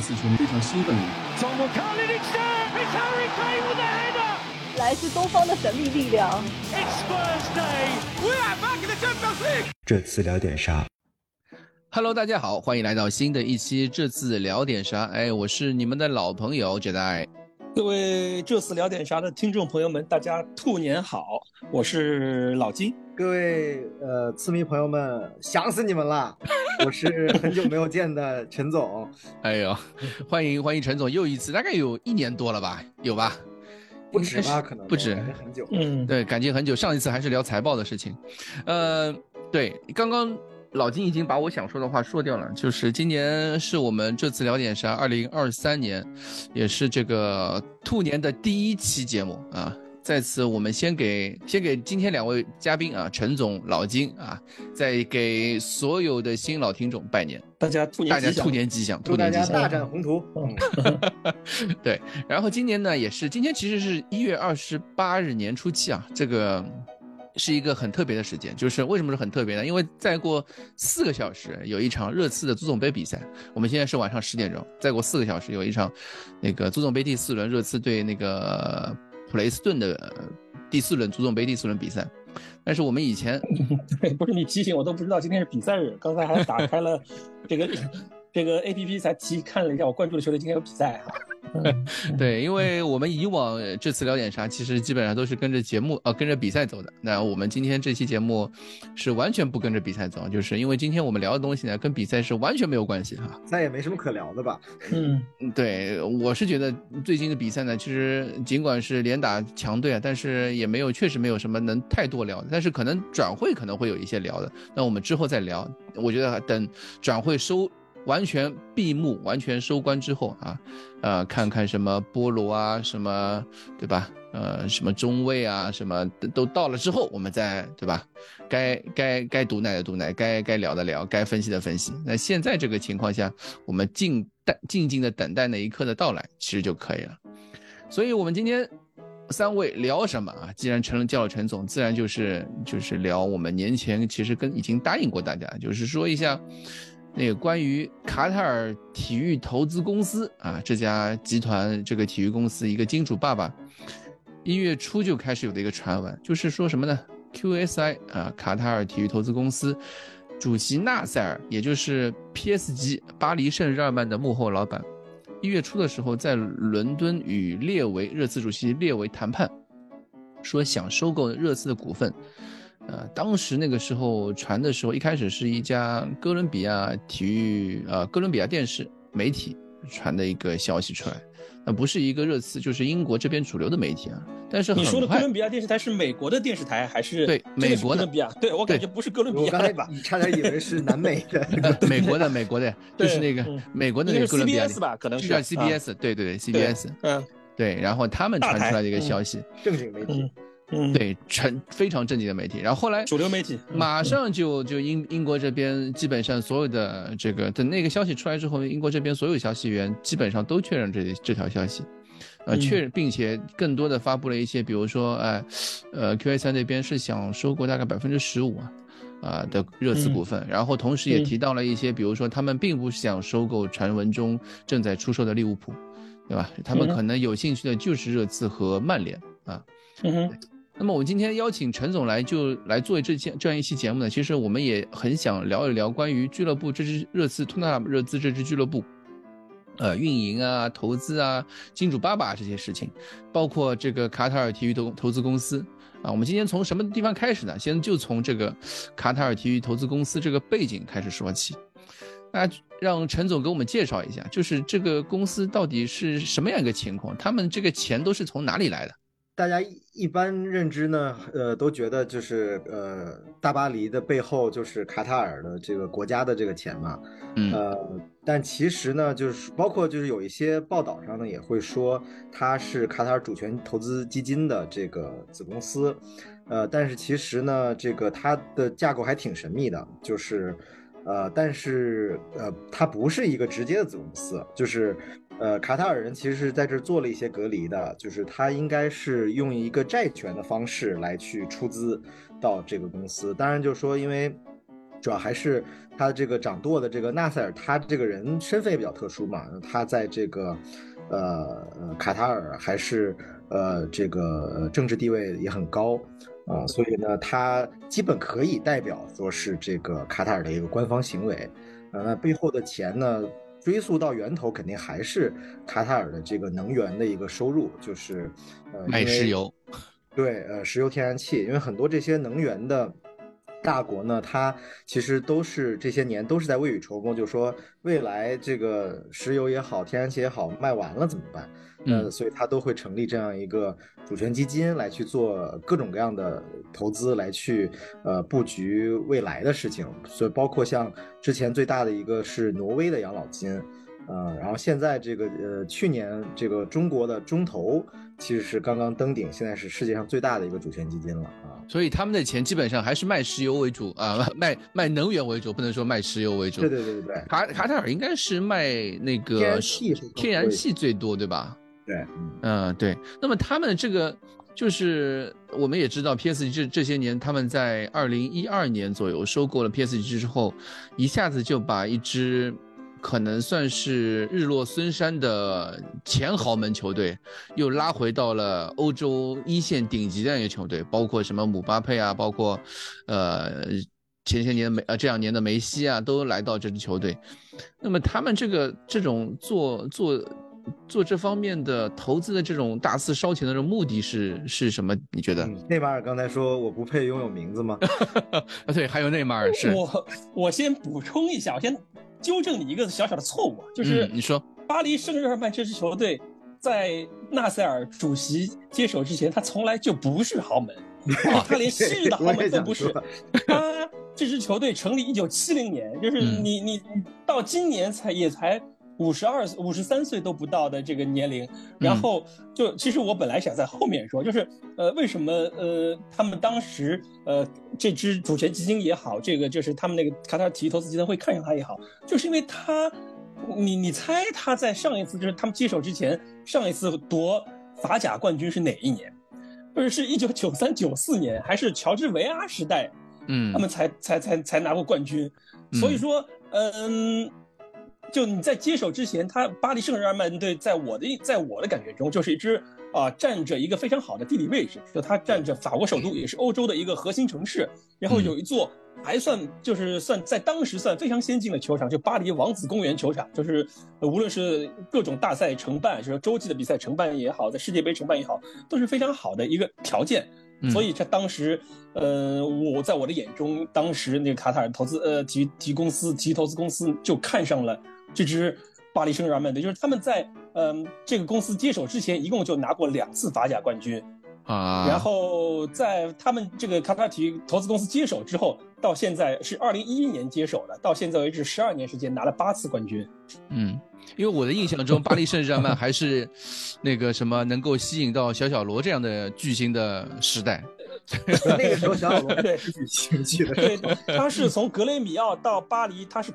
四球迷非常兴奋的。来自东方的神秘力量。这次聊点啥？Hello，大家好，欢迎来到新的一期。这次聊点啥？哎，我是你们的老朋友 Jedi。各位这次聊点啥的听众朋友们，大家兔年好，我是老金。各位呃，刺迷朋友们，想死你们了！我是很久没有见的陈总。哎呦，欢迎欢迎陈总又一次，大概有一年多了吧？有吧？不止吧？可能不止，很久。嗯，对，感情很久。上一次还是聊财报的事情。呃，对，刚刚。老金已经把我想说的话说掉了，就是今年是我们这次聊点啥，二零二三年，也是这个兔年的第一期节目啊。在此，我们先给先给今天两位嘉宾啊，陈总、老金啊，再给所有的新老听众拜年，大家兔年大家兔年吉祥，祝大家大展宏图。对，然后今年呢，也是今天其实是一月二十八日年初七啊，这个。是一个很特别的时间，就是为什么是很特别呢？因为再过四个小时有一场热刺的足总杯比赛。我们现在是晚上十点钟，再过四个小时有一场那个足总杯第四轮热刺对那个普雷斯顿的第四轮足总杯第四轮比赛。但是我们以前 不是你提醒我都不知道今天是比赛日，刚才还打开了这个这个 A P P 才提看了一下，我关注的球队今天有比赛啊。对，因为我们以往这次聊点啥，其实基本上都是跟着节目呃跟着比赛走的。那我们今天这期节目是完全不跟着比赛走，就是因为今天我们聊的东西呢，跟比赛是完全没有关系哈。那也没什么可聊的吧？嗯，对，我是觉得最近的比赛呢，其实尽管是连打强队啊，但是也没有确实没有什么能太多聊的。但是可能转会可能会有一些聊的，那我们之后再聊。我觉得等转会收。完全闭幕，完全收官之后啊，呃，看看什么菠萝啊，什么对吧？呃，什么中卫啊，什么都到了之后，我们再对吧？该该该毒奶的毒奶，该该聊的聊，该分析的分析。那现在这个情况下，我们静待静静的等待那一刻的到来，其实就可以了。所以，我们今天三位聊什么啊？既然陈叫了陈总，自然就是就是聊我们年前其实跟已经答应过大家，就是说一下。那个关于卡塔尔体育投资公司啊，这家集团这个体育公司一个金主爸爸，一月初就开始有的一个传闻，就是说什么呢？QSI 啊，卡塔尔体育投资公司主席纳塞尔，也就是 PSG 巴黎圣日耳曼的幕后老板，一月初的时候在伦敦与列维热刺主席列维谈判，说想收购热刺的股份。呃，当时那个时候传的时候，一开始是一家哥伦比亚体育，呃，哥伦比亚电视媒体传的一个消息出来，那不是一个热刺，就是英国这边主流的媒体啊。但是你说的哥伦比亚电视台是美国的电视台还是？对，美国的。哥伦比亚，对我感觉不是哥伦比亚吧？你差点以为是南美的。美国的，美国的，就是那个美国的那个哥伦比亚。CBS 吧，可能是。叫 CBS，对对对，CBS。嗯。对，然后他们传出来的一个消息，正经媒体。嗯，对，成非常正经的媒体，然后后来主流媒体马上就就英英国这边基本上所有的这个等那个消息出来之后，英国这边所有消息源基本上都确认这这条消息，呃，确认并且更多的发布了一些，比如说，哎，呃，Q A 三那边是想收购大概百分之十五啊，啊的热刺股份，然后同时也提到了一些，比如说他们并不想收购传闻中正在出售的利物浦，对吧？他们可能有兴趣的就是热刺和曼联啊。嗯哼。那么我们今天邀请陈总来，就来做这期这样一期节目呢。其实我们也很想聊一聊关于俱乐部这支热刺托纳热刺这支俱乐部，呃，运营啊、投资啊、金主爸爸这些事情，包括这个卡塔尔体育投投资公司啊。我们今天从什么地方开始呢？先就从这个卡塔尔体育投资公司这个背景开始说起。那让陈总给我们介绍一下，就是这个公司到底是什么样一个情况？他们这个钱都是从哪里来的？大家一般认知呢，呃，都觉得就是呃，大巴黎的背后就是卡塔尔的这个国家的这个钱嘛，呃，但其实呢，就是包括就是有一些报道上呢也会说它是卡塔尔主权投资基金的这个子公司，呃，但是其实呢，这个它的架构还挺神秘的，就是，呃，但是呃，它不是一个直接的子公司，就是。呃，卡塔尔人其实是在这做了一些隔离的，就是他应该是用一个债权的方式来去出资到这个公司。当然，就是说，因为主要还是他这个掌舵的这个纳赛尔，他这个人身份也比较特殊嘛，他在这个呃卡塔尔还是呃这个政治地位也很高啊，所以呢，他基本可以代表说是这个卡塔尔的一个官方行为，啊，那背后的钱呢，追溯到源头肯定还是卡塔尔的这个能源的一个收入，就是呃卖石油，对，呃石油天然气，因为很多这些能源的。大国呢，它其实都是这些年都是在未雨绸缪，就说未来这个石油也好，天然气也好，卖完了怎么办？呃，所以它都会成立这样一个主权基金来去做各种各样的投资，来去呃布局未来的事情。所以包括像之前最大的一个是挪威的养老金，呃，然后现在这个呃去年这个中国的中投其实是刚刚登顶，现在是世界上最大的一个主权基金了啊。所以他们的钱基本上还是卖石油为主啊，卖卖能源为主，不能说卖石油为主。对对对对对。卡卡塔尔应该是卖那个天然气，最多，对吧？对，嗯对。那么他们这个就是我们也知道，PSG 这这些年他们在二零一二年左右收购了 PSG 之后，一下子就把一支。可能算是日落孙山的前豪门球队，又拉回到了欧洲一线顶级的一个球队，包括什么姆巴佩啊，包括，呃，前些年梅呃这两年的梅西啊，都来到这支球队。那么他们这个这种做做做这方面的投资的这种大肆烧钱的这种目的是是什么？你觉得？内马尔刚才说我不配拥有名字吗？啊，对，还有内马尔是。我我先补充一下，我先。纠正你一个小小的错误啊，就是你说巴黎圣日耳曼这支球队在纳赛尔主席接手之前，他从来就不是豪门，他连昔日的 豪门都不是。他这支球队成立一九七零年，就是你你到今年才也才。五十二、五十三岁都不到的这个年龄，然后就其实我本来想在后面说，就是呃，为什么呃，他们当时呃，这支主权基金也好，这个就是他们那个卡塔尔体育投资集团会看上他也好，就是因为他，你你猜他在上一次就是他们接手之前，上一次夺法甲冠军是哪一年？不是是一九九三九四年，还是乔治维阿时代？嗯，他们才才才才拿过冠军，所以说嗯。就你在接手之前，他巴黎圣日耳曼队在我的在我的感觉中，就是一支啊，占着一个非常好的地理位置，就它占着法国首都，也是欧洲的一个核心城市。然后有一座还算就是算在当时算非常先进的球场，就巴黎王子公园球场，就是无论是各种大赛承办，就是洲际的比赛承办也好，在世界杯承办也好，都是非常好的一个条件。所以，在当时，呃，我在我的眼中，当时那个卡塔尔投资呃体育体育公司体育投资公司就看上了。这支巴黎圣日耳曼队，就是他们在嗯这个公司接手之前，一共就拿过两次法甲冠军，啊，然后在他们这个卡塔尔体育投资公司接手之后，到现在是二零一一年接手的，到现在为止十二年时间拿了八次冠军。嗯，因为我的印象中，巴黎圣日耳曼还是那个什么能够吸引到小小罗这样的巨星的时代。那个时候小小罗 对是巨星的，对，他是从格雷米奥到巴黎，他是。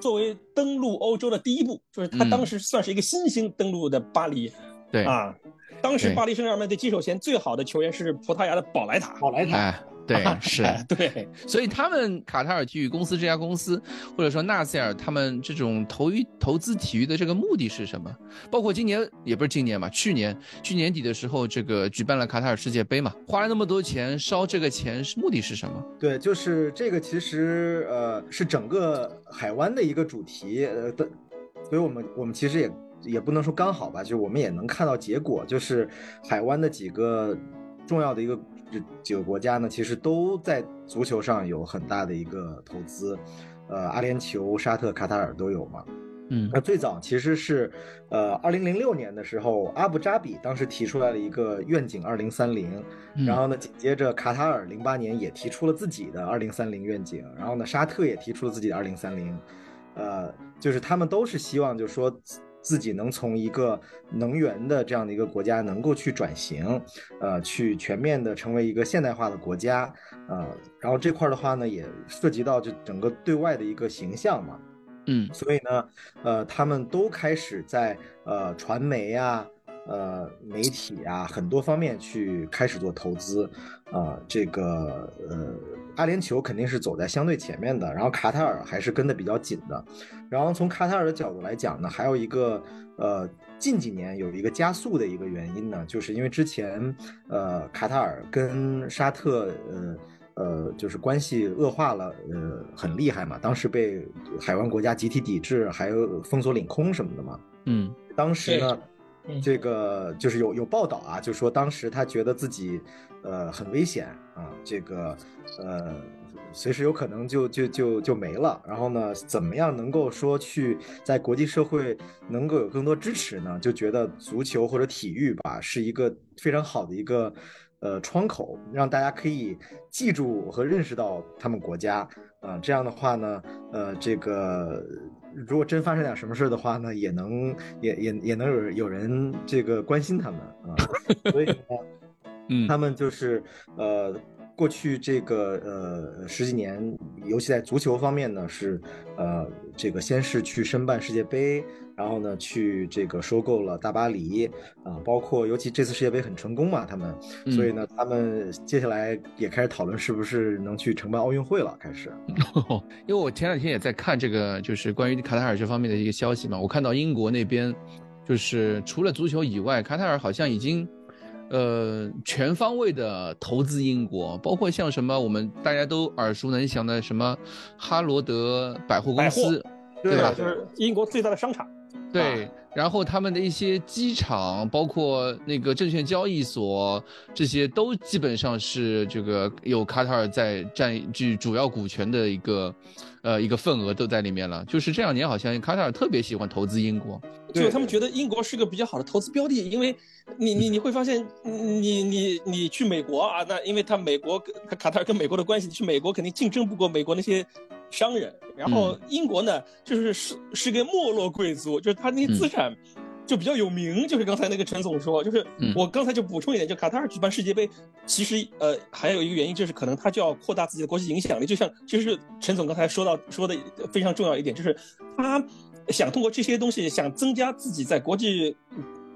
作为登陆欧洲的第一步，就是他当时算是一个新兴登陆的巴黎，对。啊，当时巴黎圣日耳曼队接手前最好的球员是葡萄牙的宝莱塔，宝莱塔。对，是，对，所以他们卡塔尔体育公司这家公司，或者说纳赛尔他们这种投于投资体育的这个目的是什么？包括今年也不是今年嘛，去年去年底的时候，这个举办了卡塔尔世界杯嘛，花了那么多钱烧这个钱，是目的是什么？对，就是这个其实呃是整个海湾的一个主题，呃的，所以我们我们其实也也不能说刚好吧，就是我们也能看到结果，就是海湾的几个重要的一个。这几个国家呢，其实都在足球上有很大的一个投资，呃，阿联酋、沙特、卡塔尔都有嘛。嗯，那最早其实是，呃，二零零六年的时候，阿布扎比当时提出来了一个愿景二零三零，然后呢，紧接着卡塔尔零八年也提出了自己的二零三零愿景，然后呢，沙特也提出了自己的二零三零，呃，就是他们都是希望，就是说。自己能从一个能源的这样的一个国家能够去转型，呃，去全面的成为一个现代化的国家，呃，然后这块的话呢，也涉及到就整个对外的一个形象嘛，嗯，所以呢，呃，他们都开始在呃传媒啊，呃媒体啊很多方面去开始做投资，啊，这个呃阿联酋肯定是走在相对前面的，然后卡塔尔还是跟的比较紧的。然后从卡塔尔的角度来讲呢，还有一个呃近几年有一个加速的一个原因呢，就是因为之前呃卡塔尔跟沙特呃呃就是关系恶化了，呃很厉害嘛，当时被海湾国家集体抵制，还有封锁领空什么的嘛。嗯，当时呢。这个就是有有报道啊，就说当时他觉得自己，呃，很危险啊，这个，呃，随时有可能就就就就没了。然后呢，怎么样能够说去在国际社会能够有更多支持呢？就觉得足球或者体育吧，是一个非常好的一个呃窗口，让大家可以记住和认识到他们国家啊。这样的话呢，呃，这个。如果真发生点什么事的话呢，也能也也也能有有人这个关心他们啊，所以呢，嗯，他们就是呃。过去这个呃十几年，尤其在足球方面呢，是呃这个先是去申办世界杯，然后呢去这个收购了大巴黎啊，包括尤其这次世界杯很成功嘛，他们，所以呢他们接下来也开始讨论是不是能去承办奥运会了，开始。因为我前两天也在看这个，就是关于卡塔尔这方面的一个消息嘛，我看到英国那边就是除了足球以外，卡塔尔好像已经。呃，全方位的投资英国，包括像什么我们大家都耳熟能详的什么哈罗德百货公司，对吧？就是英国最大的商场。对，然后他们的一些机场，包括那个证券交易所，这些都基本上是这个有卡塔尔在占据主要股权的一个，呃，一个份额都在里面了。就是这两年好像卡塔尔特别喜欢投资英国，就他们觉得英国是个比较好的投资标的，因为你你你会发现，你你你去美国啊，那因为他美国跟卡塔尔跟美国的关系，去美国肯定竞争不过美国那些。商人，然后英国呢，就是是是个没落贵族，就是他那些资产就比较有名。就是刚才那个陈总说，就是我刚才就补充一点，就卡塔尔举办世界杯，其实呃还有一个原因就是可能他就要扩大自己的国际影响力。就像其实陈总刚才说到说的非常重要一点，就是他想通过这些东西想增加自己在国际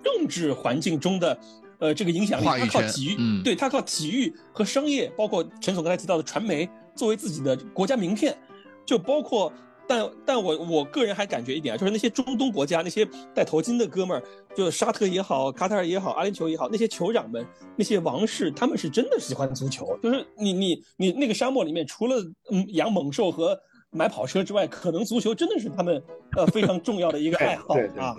政治环境中的呃这个影响力。他靠体育，对他靠体育和商业，包括陈总刚才提到的传媒，作为自己的国家名片。就包括，但但我我个人还感觉一点啊，就是那些中东国家那些戴头巾的哥们儿，就沙特也好，卡塔尔也好，阿联酋也好，那些酋长们，那些王室，他们是真的喜欢足球。就是你你你那个沙漠里面，除了嗯养猛兽和买跑车之外，可能足球真的是他们呃非常重要的一个爱好啊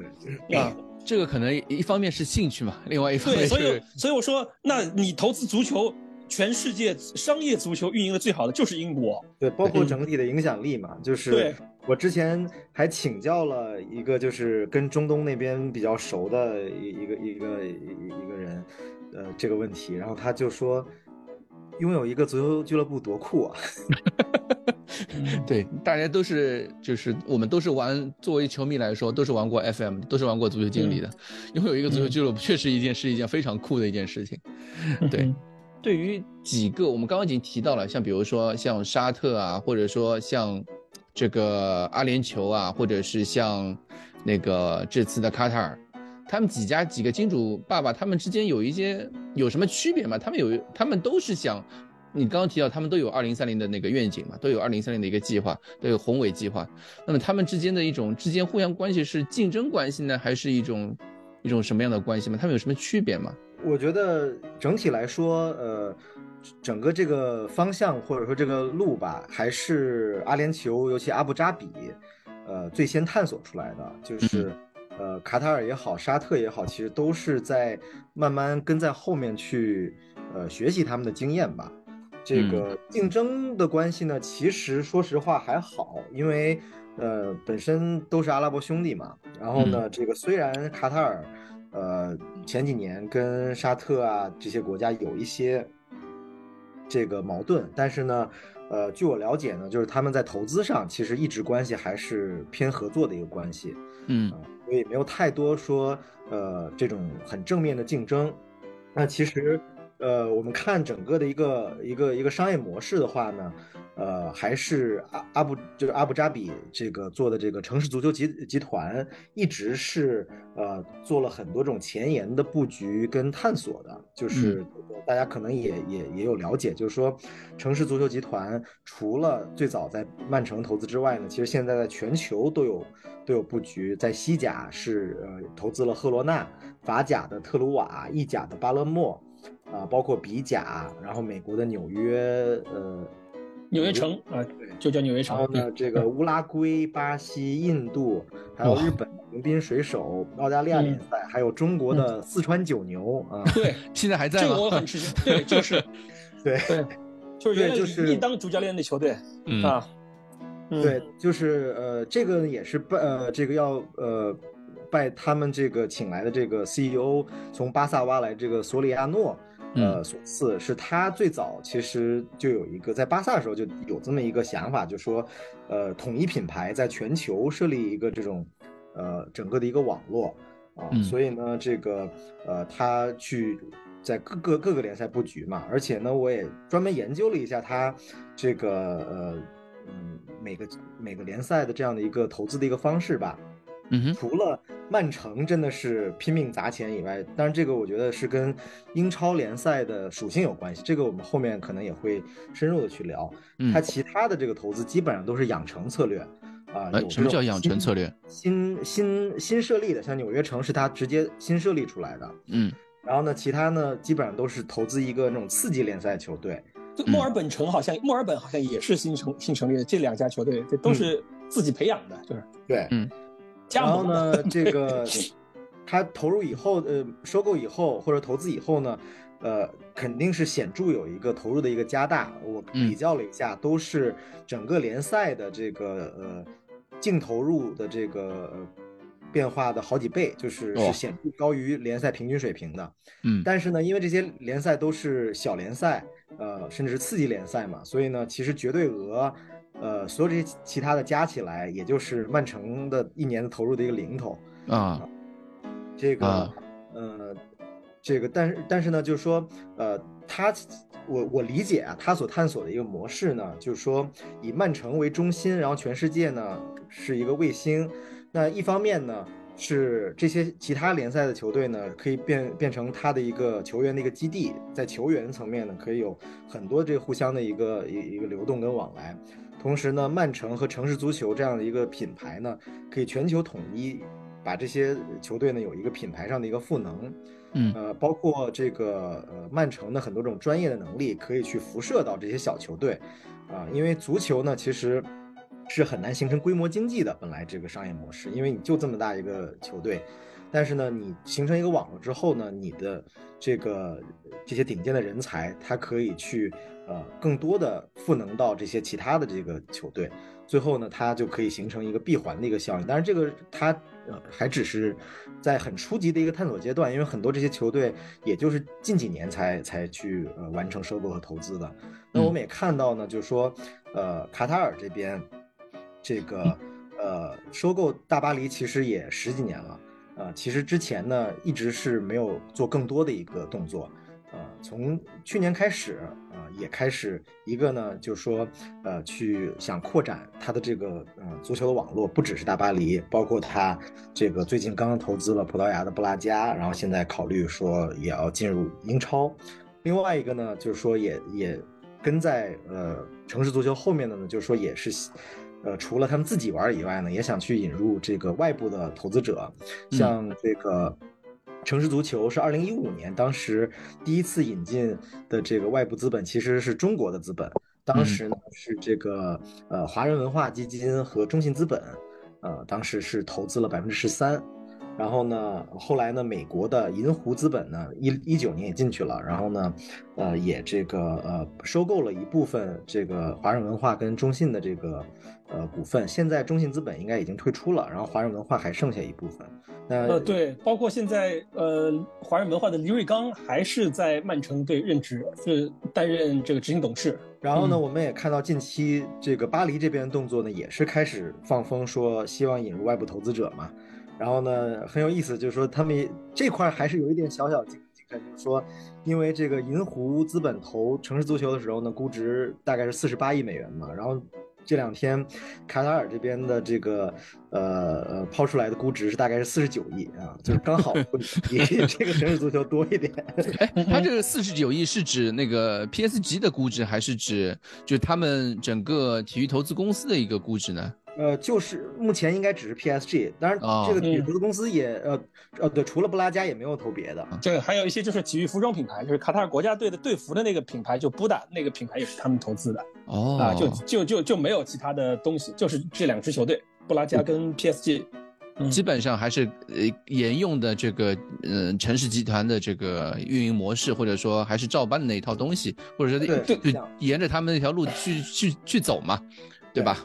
啊！这个可能一方面是兴趣嘛，另外一方面是。所以所以我说，那你投资足球。全世界商业足球运营的最好的就是英国，对，包括整体的影响力嘛，就是对我之前还请教了一个就是跟中东那边比较熟的一一个一个一个人，呃，这个问题，然后他就说，拥有一个足球俱乐部多酷啊！对，大家都是就是我们都是玩，作为球迷来说都是玩过 FM，都是玩过足球经理的，拥有一个足球俱乐部确实一件是一件非常酷的一件事情，对。对于几个，我们刚刚已经提到了，像比如说像沙特啊，或者说像这个阿联酋啊，或者是像那个这次的卡塔尔，他们几家几个金主爸爸，他们之间有一些有什么区别吗？他们有，他们都是想，你刚刚提到他们都有二零三零的那个愿景嘛，都有二零三零的一个计划，都有宏伟计划。那么他们之间的一种之间互相关系是竞争关系呢，还是一种一种什么样的关系吗？他们有什么区别吗？我觉得整体来说，呃，整个这个方向或者说这个路吧，还是阿联酋，尤其阿布扎比，呃，最先探索出来的。就是，呃，卡塔尔也好，沙特也好，其实都是在慢慢跟在后面去，呃，学习他们的经验吧。这个竞争的关系呢，其实说实话还好，因为，呃，本身都是阿拉伯兄弟嘛。然后呢，这个虽然卡塔尔。呃，前几年跟沙特啊这些国家有一些这个矛盾，但是呢，呃，据我了解呢，就是他们在投资上其实一直关系还是偏合作的一个关系，嗯，所以没有太多说呃这种很正面的竞争。那其实呃，我们看整个的一个一个一个商业模式的话呢。呃，还是阿阿布就是阿布扎比这个做的这个城市足球集集团，一直是呃做了很多种前沿的布局跟探索的。就是大家可能也也也有了解，就是说城市足球集团除了最早在曼城投资之外呢，其实现在在全球都有都有布局。在西甲是呃投资了赫罗纳，法甲的特鲁瓦，意甲的巴勒莫，啊，包括比甲，然后美国的纽约，呃。纽约城啊，对，就叫纽约城。然后呢，这个乌拉圭、巴西、印度，还有日本横滨水手、澳大利亚联赛，还有中国的四川九牛啊。对，现在还在吗？这个我很吃惊。对，就是，对对，就是原来就是一当主教练的球队啊。对，就是呃，这个也是拜呃，这个要呃拜他们这个请来的这个 CEO 从巴萨挖来这个索里亚诺。呃，所赐是他最早其实就有一个在巴萨的时候就有这么一个想法，就说，呃，统一品牌在全球设立一个这种，呃，整个的一个网络啊，所以呢，这个呃，他去在各个各个联赛布局嘛，而且呢，我也专门研究了一下他这个呃，嗯，每个每个联赛的这样的一个投资的一个方式吧。嗯除了曼城真的是拼命砸钱以外，当然这个我觉得是跟英超联赛的属性有关系。这个我们后面可能也会深入的去聊。它其他的这个投资基本上都是养成策略啊。什么叫养成策略？新新新设立的，像纽约城是它直接新设立出来的。嗯。然后呢，其他呢基本上都是投资一个那种次级联赛球队。墨尔本城好像墨尔本好像也是新成新成立的，这两家球队这都是自己培养的，就是对，嗯。然后呢，这个 他投入以后，呃，收购以后或者投资以后呢，呃，肯定是显著有一个投入的一个加大。我比较了一下，都是整个联赛的这个呃净投入的这个变化的好几倍，就是是显著高于联赛平均水平的。嗯，但是呢，因为这些联赛都是小联赛，呃，甚至是次级联赛嘛，所以呢，其实绝对额。呃，所有这些其他的加起来，也就是曼城的一年的投入的一个零头啊。这个，呃，这个，但是但是呢，就是说，呃，他，我我理解啊，他所探索的一个模式呢，就是说以曼城为中心，然后全世界呢是一个卫星。那一方面呢，是这些其他联赛的球队呢，可以变变成他的一个球员的一个基地，在球员层面呢，可以有很多这互相的一个一一个流动跟往来。同时呢，曼城和城市足球这样的一个品牌呢，可以全球统一，把这些球队呢有一个品牌上的一个赋能，嗯，呃，包括这个呃曼城的很多种专业的能力可以去辐射到这些小球队，啊，因为足球呢其实是很难形成规模经济的，本来这个商业模式，因为你就这么大一个球队。但是呢，你形成一个网络之后呢，你的这个这些顶尖的人才，他可以去呃更多的赋能到这些其他的这个球队，最后呢，它就可以形成一个闭环的一个效应。但是这个它呃还只是在很初级的一个探索阶段，因为很多这些球队也就是近几年才才去呃完成收购和投资的。那我们也看到呢，就是说呃卡塔尔这边这个呃收购大巴黎其实也十几年了。呃，其实之前呢，一直是没有做更多的一个动作，呃，从去年开始，呃，也开始一个呢，就是说，呃，去想扩展他的这个呃足球的网络，不只是大巴黎，包括他这个最近刚刚投资了葡萄牙的布拉加，然后现在考虑说也要进入英超。另外一个呢，就是说也也跟在呃城市足球后面的呢，就是说也是。呃，除了他们自己玩以外呢，也想去引入这个外部的投资者，像这个城市足球是二零一五年当时第一次引进的这个外部资本，其实是中国的资本，当时呢是这个呃华人文化基金和中信资本，呃当时是投资了百分之十三。然后呢，后来呢，美国的银湖资本呢，一一九年也进去了，然后呢，呃，也这个呃收购了一部分这个华人文化跟中信的这个呃股份。现在中信资本应该已经退出了，然后华人文化还剩下一部分。那呃，对，包括现在呃华人文化的黎瑞刚还是在曼城队任职，是担任这个执行董事。然后呢，我们也看到近期这个巴黎这边动作呢，也是开始放风说希望引入外部投资者嘛。然后呢，很有意思，就是说他们这块还是有一点小小竞看，就是说，因为这个银湖资本投城市足球的时候呢，估值大概是四十八亿美元嘛，然后。这两天，卡塔尔这边的这个呃呃抛出来的估值是大概是四十九亿啊，就是刚好 比这个城市足球多一点。哎，他这个四十九亿是指那个 PSG 的估值，还是指就他们整个体育投资公司的一个估值呢？呃，就是目前应该只是 PSG，当然这个体育投资公司也呃呃对，除了布拉加也没有投别的。这个还有一些就是体育服装品牌，就是卡塔尔国家队的队服的那个品牌，就布达那个品牌也是他们投资的。哦，啊，就就就就没有其他的东西，就是这两支球队，布拉加跟 PSG，基本上还是呃沿用的这个嗯城市集团的这个运营模式，或者说还是照搬的那一套东西，或者说对对沿着他们那条路去去去走嘛，对吧？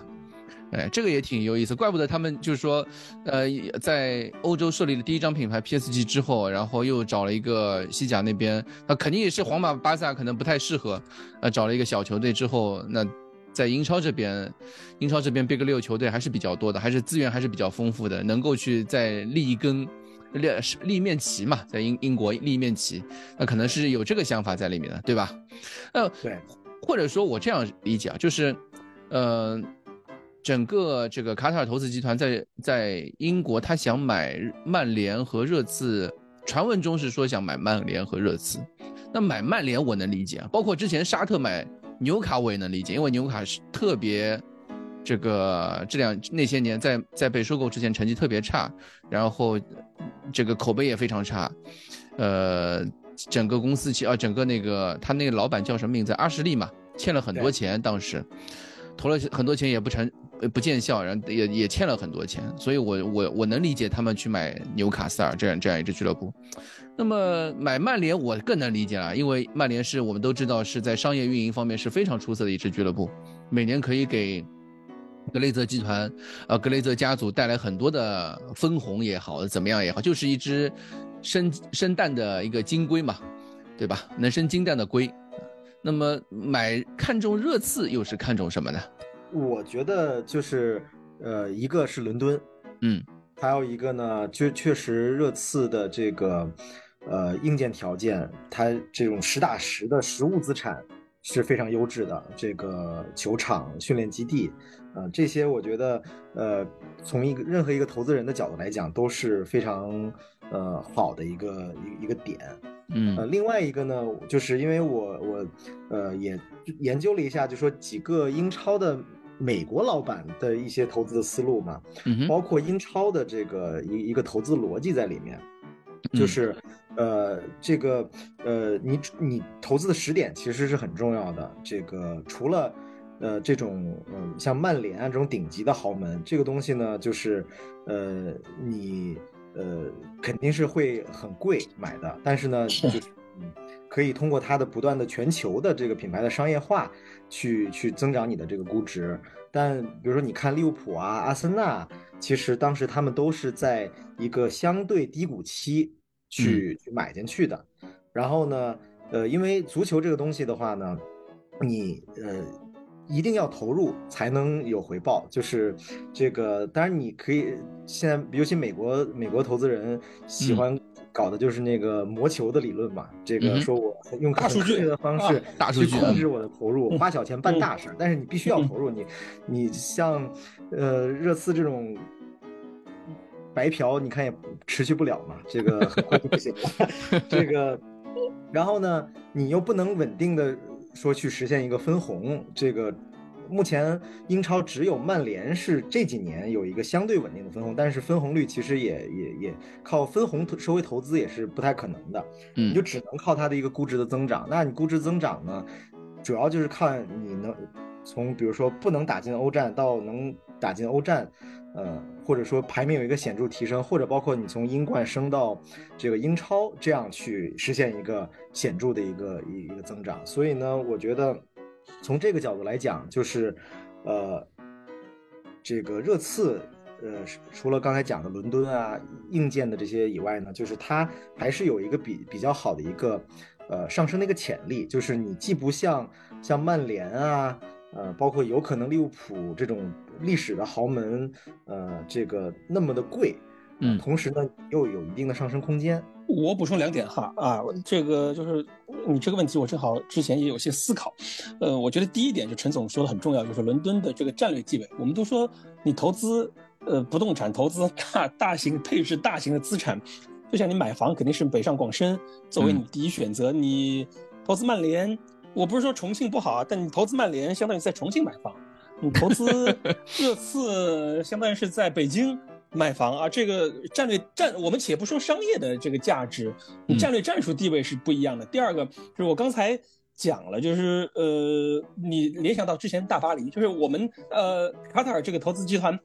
哎，这个也挺有意思，怪不得他们就是说，呃，在欧洲设立了第一张品牌 PSG 之后，然后又找了一个西甲那边，那肯定也是皇马、巴萨可能不太适合，呃，找了一个小球队之后，那在英超这边，英超这边 Big 六球队还是比较多的，还是资源还是比较丰富的，能够去再立一根立立面旗嘛，在英英国立一面旗，那可能是有这个想法在里面的，对吧？呃，对，或者说我这样理解啊，就是，呃。整个这个卡塔尔投资集团在在英国，他想买曼联和热刺，传闻中是说想买曼联和热刺。那买曼联我能理解啊，包括之前沙特买纽卡我也能理解，因为纽卡是特别这个这两那些年在在被收购之前成绩特别差，然后这个口碑也非常差，呃，整个公司其啊整个那个他那个老板叫什么名字？阿什利嘛，欠了很多钱，当时投了很多钱也不成。不见效，然后也也欠了很多钱，所以我我我能理解他们去买纽卡斯尔这样这样一支俱乐部。那么买曼联我更能理解了，因为曼联是我们都知道是在商业运营方面是非常出色的一支俱乐部，每年可以给格雷泽集团，呃格雷泽家族带来很多的分红也好，怎么样也好，就是一只生生蛋的一个金龟嘛，对吧？能生金蛋的龟。那么买看中热刺又是看中什么呢？我觉得就是，呃，一个是伦敦，嗯，还有一个呢，就确实热刺的这个，呃，硬件条件，它这种实打实的实物资产是非常优质的，这个球场、训练基地，呃，这些我觉得，呃，从一个任何一个投资人的角度来讲，都是非常，呃，好的一个一一个点。嗯，呃，另外一个呢，就是因为我我，呃，也研究了一下，就说几个英超的。美国老板的一些投资的思路嘛，嗯包括英超的这个一一个投资逻辑在里面，就是，呃，这个，呃，你你投资的时点其实是很重要的。这个除了，呃，这种，嗯，像曼联啊这种顶级的豪门，这个东西呢，就是，呃，你，呃，肯定是会很贵买的，但是呢，就是，嗯，可以通过它的不断的全球的这个品牌的商业化。去去增长你的这个估值，但比如说你看利物浦啊、阿森纳，其实当时他们都是在一个相对低谷期去去买进去的。然后呢，呃，因为足球这个东西的话呢，你呃一定要投入才能有回报。就是这个，当然你可以现在，尤其美国美国投资人喜欢。搞的就是那个魔球的理论嘛，这个说我用大数据的方式去控制我的投入，花小钱办大事，但是你必须要投入。你你像呃热刺这种白嫖，你看也持续不了嘛，这个很快就不行了。这个，然后呢，你又不能稳定的说去实现一个分红，这个。目前英超只有曼联是这几年有一个相对稳定的分红，但是分红率其实也也也靠分红收回投资也是不太可能的，嗯，你就只能靠它的一个估值的增长。那你估值增长呢，主要就是看你能从比如说不能打进欧战到能打进欧战，呃，或者说排名有一个显著提升，或者包括你从英冠升到这个英超，这样去实现一个显著的一个一一个增长。所以呢，我觉得。从这个角度来讲，就是，呃，这个热刺，呃，除了刚才讲的伦敦啊硬件的这些以外呢，就是它还是有一个比比较好的一个，呃，上升的一个潜力。就是你既不像像曼联啊，呃，包括有可能利物浦这种历史的豪门，呃，这个那么的贵，嗯，同时呢又有一定的上升空间。我补充两点哈啊，这个就是你这个问题，我正好之前也有些思考。呃，我觉得第一点就陈总说的很重要，就是伦敦的这个战略地位。我们都说你投资呃不动产，投资大大型配置大型的资产，就像你买房肯定是北上广深作为你第一选择。你投资曼联，我不是说重庆不好啊，但你投资曼联相当于在重庆买房，你投资 热刺相当于是在北京。买房啊，这个战略战，我们且不说商业的这个价值，你战略战术地位是不一样的。第二个就是我刚才讲了，就是呃，你联想到之前大巴黎，就是我们呃卡塔尔这个投资集团。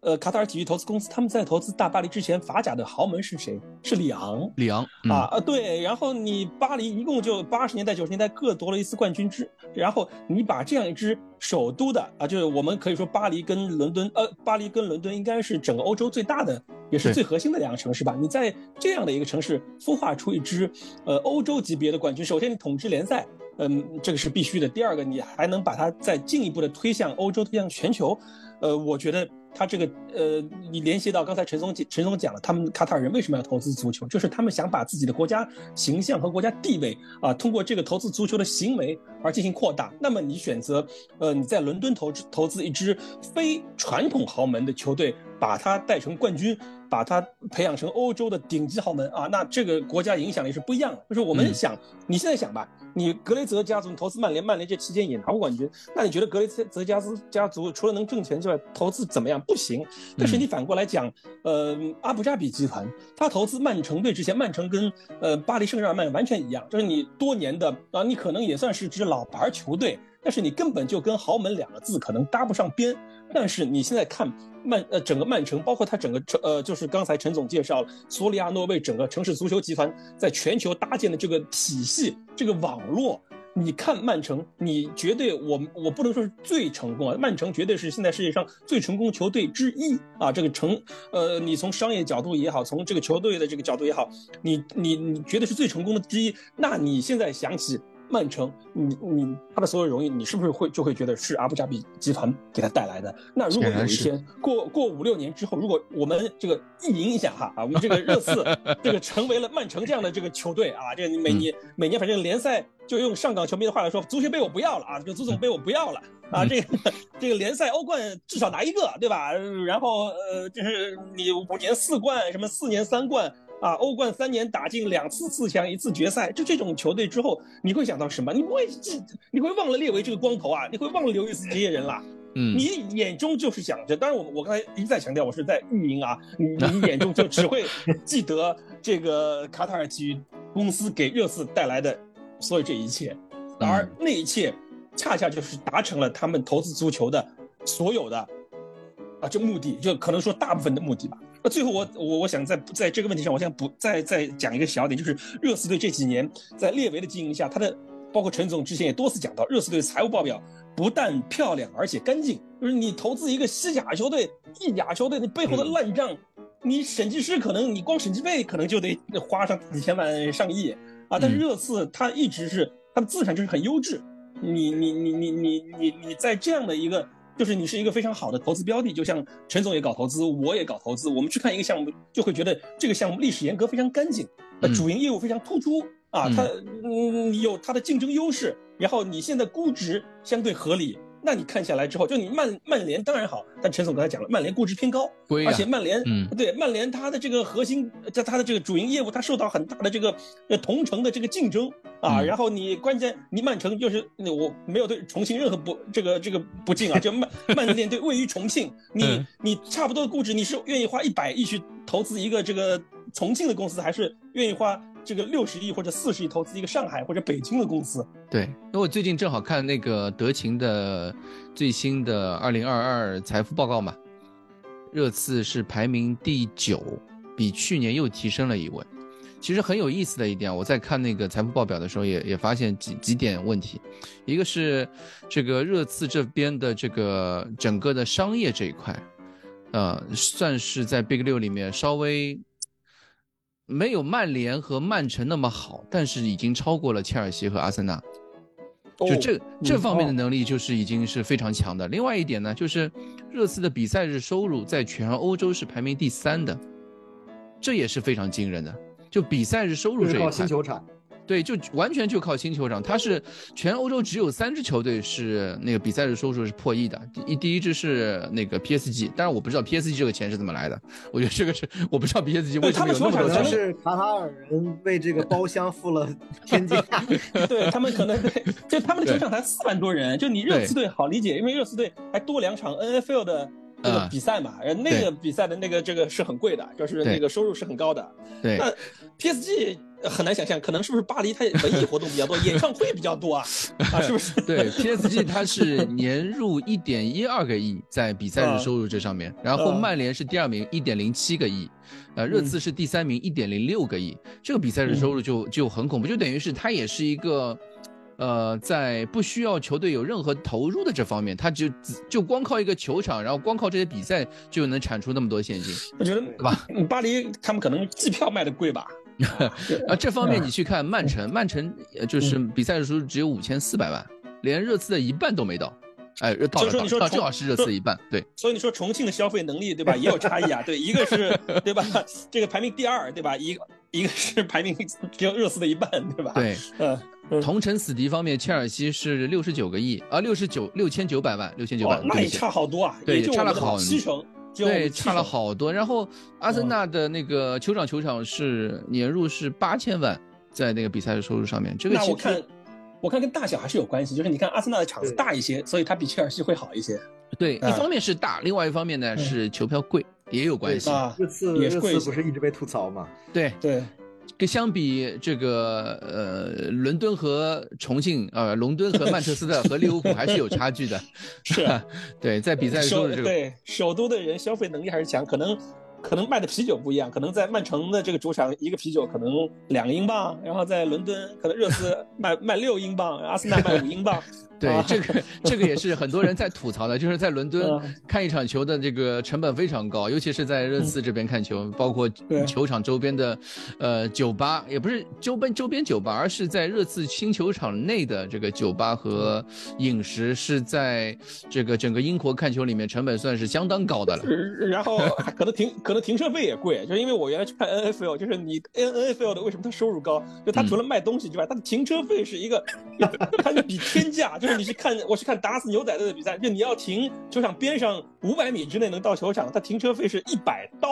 呃，卡塔尔体育投资公司他们在投资大巴黎之前，法甲的豪门是谁？是里昂。里昂啊啊，对。然后你巴黎一共就八十年代、九十年代各夺了一次冠军之，然后你把这样一支首都的啊，就是我们可以说巴黎跟伦敦，呃，巴黎跟伦敦应该是整个欧洲最大的，也是最核心的两个城市吧？你在这样的一个城市孵化出一支呃欧洲级别的冠军，首先你统治联赛，嗯，这个是必须的。第二个，你还能把它再进一步的推向欧洲，推向全球，呃，我觉得。他这个呃，你联系到刚才陈总陈松讲了，他们卡塔尔人为什么要投资足球？就是他们想把自己的国家形象和国家地位啊，通过这个投资足球的行为而进行扩大。那么你选择呃，你在伦敦投资投资一支非传统豪门的球队，把它带成冠军。把他培养成欧洲的顶级豪门啊，那这个国家影响力是不一样的。就是我们想，你现在想吧，你格雷泽家族投资曼联，曼联这期间也拿过冠军，那你觉得格雷泽家族家族除了能挣钱之外，投资怎么样？不行。但是你反过来讲，呃，阿布扎比集团，他投资曼城队之前，曼城跟呃巴黎圣日耳曼完全一样，就是你多年的啊，你可能也算是支老牌球队。但是你根本就跟豪门两个字可能搭不上边。但是你现在看曼呃整个曼城，包括他整个城呃就是刚才陈总介绍了索里亚诺为整个城市足球集团在全球搭建的这个体系这个网络，你看曼城，你绝对我我不能说是最成功啊，曼城绝对是现在世界上最成功球队之一啊。这个成呃你从商业角度也好，从这个球队的这个角度也好，你你你绝对是最成功的之一。那你现在想起？曼城，你你他的所有荣誉，你是不是会就会觉得是阿布扎比集团给他带来的？那如果有一天过过五六年之后，如果我们这个意淫一下哈啊，我们这个热刺 这个成为了曼城这样的这个球队啊，这个每年每年反正联赛就用上港球迷的话来说，足协杯我不要了啊，这个足总杯我不要了啊，这个这个联赛欧冠至少拿一个对吧？然后呃，就是你五年四冠，什么四年三冠。啊，欧冠三年打进两次四强，一次决赛，就这种球队之后，你会想到什么？你不会记，你会忘了列维这个光头啊，你会忘了刘易斯这些人啦。嗯，你眼中就是想着，当然我我刚才一再强调，我是在运营啊，你你眼中就只会记得这个卡塔尔体育公司给热刺带来的所有这一切，而那一切恰恰就是达成了他们投资足球的所有的啊这目的，就可能说大部分的目的吧。那最后我我我想在在这个问题上，我想补再再讲一个小点，就是热刺队这几年在列维的经营下，他的包括陈总之前也多次讲到，热刺队的财务报表不但漂亮，而且干净。就是你投资一个西甲球队、意甲球队，你背后的烂账，你审计师可能你光审计费可能就得花上几千万上亿啊。但是热刺它一直是它的资产就是很优质，你你你你你你你在这样的一个。就是你是一个非常好的投资标的，就像陈总也搞投资，我也搞投资，我们去看一个项目，就会觉得这个项目历史沿革非常干净，呃，主营业务非常突出啊，它嗯有它的竞争优势，然后你现在估值相对合理。那你看下来之后，就你曼曼联当然好，但陈总刚才讲了，曼联估值偏高，而且曼联，嗯，对曼联它的这个核心，在它的这个主营业务，它受到很大的这个呃同城的这个竞争啊。然后你关键你曼城就是我没有对重庆任何不这个这个不敬啊，就曼 曼联队位于重庆，你你差不多的估值，你是愿意花一百亿去投资一个这个重庆的公司，还是愿意花？这个六十亿或者四十亿投资一个上海或者北京的公司，对，因为我最近正好看那个德勤的最新的二零二二财富报告嘛，热刺是排名第九，比去年又提升了一位。其实很有意思的一点，我在看那个财富报表的时候，也也发现几几点问题，一个是这个热刺这边的这个整个的商业这一块，呃，算是在 Big 六里面稍微。没有曼联和曼城那么好，但是已经超过了切尔西和阿森纳，就这这方面的能力就是已经是非常强的。另外一点呢，就是热刺的比赛日收入在全欧洲是排名第三的，这也是非常惊人的。就比赛日收入这一块，新球场。对，就完全就靠新球场。它是全欧洲只有三支球队是那个比赛日收入是破亿的。第一第一支是那个 PSG，但是我不知道 PSG 这个钱是怎么来的。我觉得这个是我不知道 PSG 为什么有那么多钱。是卡塔尔人为这个包厢付了天价。对他们可能对，就他们的球场才四万多人。就你热刺队好理解，因为热刺队还多两场 NFL 的这个比赛嘛，那个比赛的那个这个是很贵的，就是那个收入是很高的。对，那 PSG。很难想象，可能是不是巴黎它文艺活动比较多，演唱会比较多啊？啊，是不是？对，PSG 它是年入一点一二个亿在比赛日收入这上面，然后曼联是第二名，一点零七个亿，呃，热刺是第三名，一点零六个亿。这个比赛日收入就就很恐怖，就等于是它也是一个，呃，在不需要球队有任何投入的这方面，它就就光靠一个球场，然后光靠这些比赛就能产出那么多现金。我觉得，对吧？巴黎他们可能机票卖的贵吧。啊，这方面你去看曼城，曼城就是比赛的时候只有五千四百万，连热刺的一半都没到。哎，到了，到正好是热刺一半。对，所以你说重庆的消费能力，对吧？也有差异啊。对，一个是，对吧？这个排名第二，对吧？一个一个是排名只有热刺的一半，对吧？对，嗯。同城死敌方面，切尔西是六十九个亿啊，六十九六千九百万，六千九百万，那也差好多啊，对，差了好七成。对，差了好多。然后阿森纳的那个球场球场是年入是八千万，在那个比赛的收入上面，这个那我看，我看跟大小还是有关系。就是你看阿森纳的场子大一些，所以它比切尔西会好一些。对，一方面是大，另外一方面呢是球票贵，也有关系。这次也是贵，不是一直被吐槽吗？对对。跟相比这个呃，伦敦和重庆，呃，伦敦和曼彻斯特和利物浦还是有差距的，是对，在比赛中的这个对首都的人消费能力还是强，可能可能卖的啤酒不一样，可能在曼城的这个主场一个啤酒可能两个英镑，然后在伦敦可能热刺 卖卖六英镑，阿森纳卖五英镑。对，这个这个也是很多人在吐槽的，就是在伦敦看一场球的这个成本非常高，尤其是在热刺这边看球，包括球场周边的，呃，酒吧也不是周边周边酒吧，而是在热刺新球场内的这个酒吧和饮食是在这个整个英国看球里面成本算是相当高的了。然后可能停可能停车费也贵，就是因为我原来去看 NFL，就是你 N NFL 的为什么它收入高？就它除了卖东西之外，它的停车费是一个，它就比天价就。你去看，我去看打死牛仔队的比赛，就你要停球场边上五百米之内能到球场，他停车费是一百刀，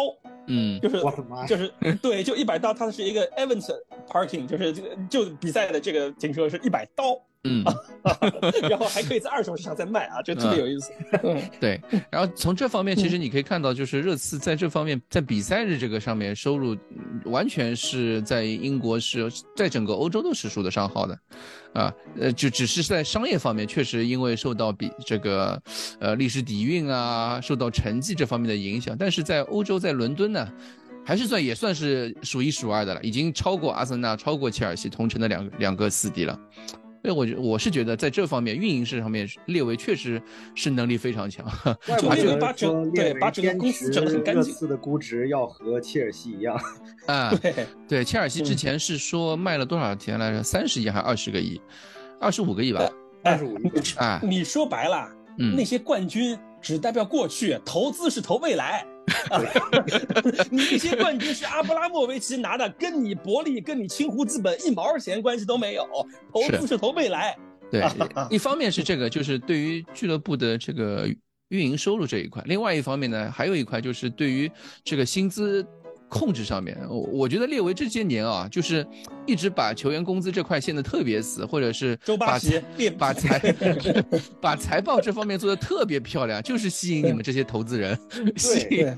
嗯，就是就是对，就一百刀，它是一个 event parking，就是这个就比赛的这个停车是一百刀。嗯，然后还可以在二手市场再卖啊，这特别有意思。嗯，对。然后从这方面，其实你可以看到，就是热刺在这方面，在比赛日这个上面收入，完全是在英国是在整个欧洲都是数得上号的，啊，呃，就只是在商业方面，确实因为受到比这个，呃，历史底蕴啊，受到成绩这方面的影响，但是在欧洲，在伦敦呢，还是算也算是数一数二的了，已经超过阿森纳，超过切尔西同城的两两个死敌了。所以，我觉我是觉得，在这方面运营上面，列维确实是能力非常强。就列维把整对把整个公司整得很干净。次的估值要和切尔西一样啊？对对，切尔西之前是说卖了多少钱来着？三十亿还是二十个亿？二十五个亿吧？二十五亿啊！你说白了，那些冠军只代表过去，投资是投未来。你那些冠军是阿布拉莫维奇拿的，跟你伯利、跟你清湖资本一毛钱关系都没有。投资是投未来。对，一方面是这个，就是对于俱乐部的这个运营收入这一块；另外一方面呢，还有一块就是对于这个薪资。控制上面，我我觉得列维这些年啊，就是一直把球员工资这块限得特别死，或者是把把财 把财报这方面做的特别漂亮，就是吸引你们这些投资人。对，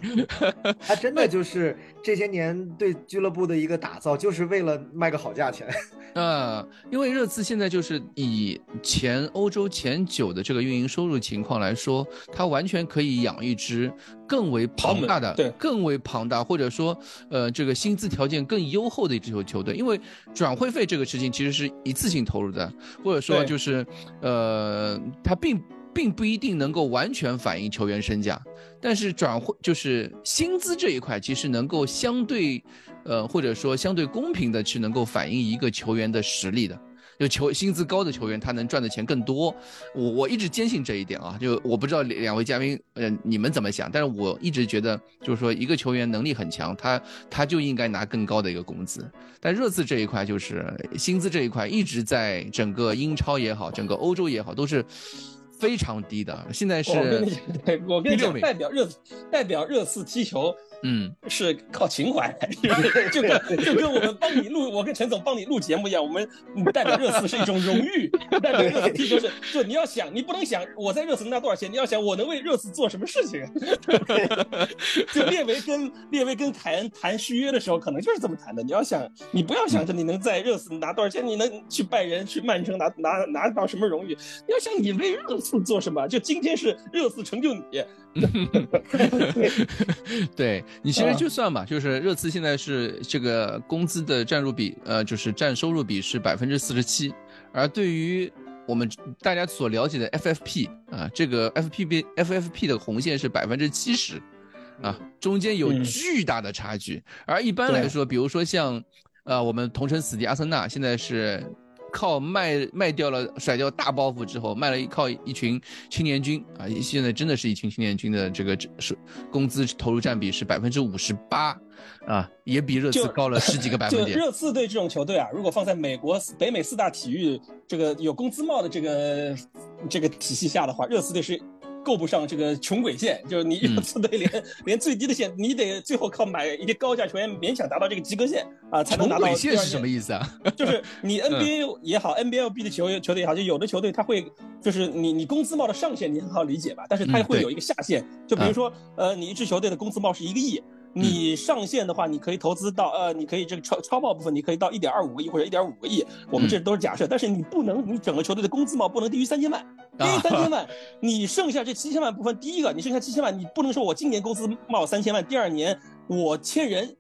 他真的就是这些年对俱乐部的一个打造，就是为了卖个好价钱。呃，因为热刺现在就是以前欧洲前九的这个运营收入情况来说，它完全可以养一支更为庞大的、对更为庞大，或者说呃这个薪资条件更优厚的一支球球队。因为转会费这个事情其实是一次性投入的，或者说就是呃它并并不一定能够完全反映球员身价，但是转会就是薪资这一块其实能够相对。呃，或者说相对公平的去能够反映一个球员的实力的，就球薪资高的球员，他能赚的钱更多。我我一直坚信这一点啊，就我不知道两位嘉宾，呃，你们怎么想？但是我一直觉得，就是说一个球员能力很强，他他就应该拿更高的一个工资。但热刺这一块就是薪资这一块，一直在整个英超也好，整个欧洲也好，都是。非常低的，现在是。我跟你讲，我跟你讲，代表热代表热刺踢球。嗯，是靠情怀，就跟就跟我们帮你录，我跟陈总帮你录节目一样，我们代表热刺是一种荣誉，代表热刺就是，就你要想，你不能想我在热刺能拿多少钱，你要想我能为热刺做什么事情。就列维跟列维跟凯恩谈续约的时候，可能就是这么谈的。你要想，你不要想着你能在热刺拿多少钱，你能去拜仁、去曼城拿拿拿到什么荣誉，你要想你为热刺做什么，就今天是热刺成就你。对你其实就算吧，就是热刺现在是这个工资的占入比，呃，就是占收入比是百分之四十七，而对于我们大家所了解的 FFP 啊，这个 FPB FFP 的红线是百分之七十，啊，中间有巨大的差距。而一般来说，比如说像，呃，我们同城死敌阿森纳现在是。靠卖卖掉了甩掉大包袱之后，卖了一靠一群青年军啊，现在真的是一群青年军的这个是工资投入占比是百分之五十八啊，也比热刺高了十几个 百分点。热刺队这种球队啊，如果放在美国北美四大体育这个有工资帽的这个这个体系下的话，热刺队是。够不上这个穷鬼线，就是你热刺队连 连最低的线，你得最后靠买一些高价球员勉强达到这个及格线啊，才能 拿到。穷鬼线是什么意思啊？就是你 NBA 也好，NBLB 的球球队也好，就有的球队他会，就是你你工资帽的上限你很好理解吧？但是它会有一个下限，就比如说呃，你一支球队的工资帽是一个亿。你上线的话，你可以投资到呃，你可以这个超超爆部分，你可以到一点二五个亿或者一点五个亿，我们这都是假设。但是你不能，你整个球队的工资帽不能低于三千万，低于三千万，你剩下这七千万部分，第一个你剩下七千万，你不能说我今年工资帽三千万，第二年我签人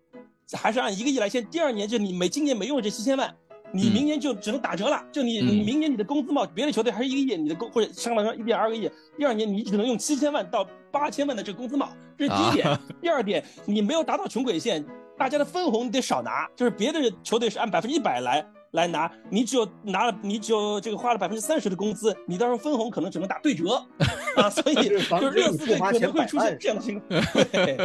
还是按一个亿来签，第二年就你每今年没用这七千万。你明年就只能打折了，就你你明年你的工资帽，别的球队还是一个亿，你的工或者上来说一点二个亿，第二年你只能用七千万到八千万的这个工资帽，这是第一点。第二点，你没有达到穷鬼线，大家的分红你得少拿，就是别的球队是按百分之一百来。来拿，你只有拿了，你只有这个花了百分之三十的工资，你到时候分红可能只能打对折。啊，所以就热刺队可能会出现这样的情况，对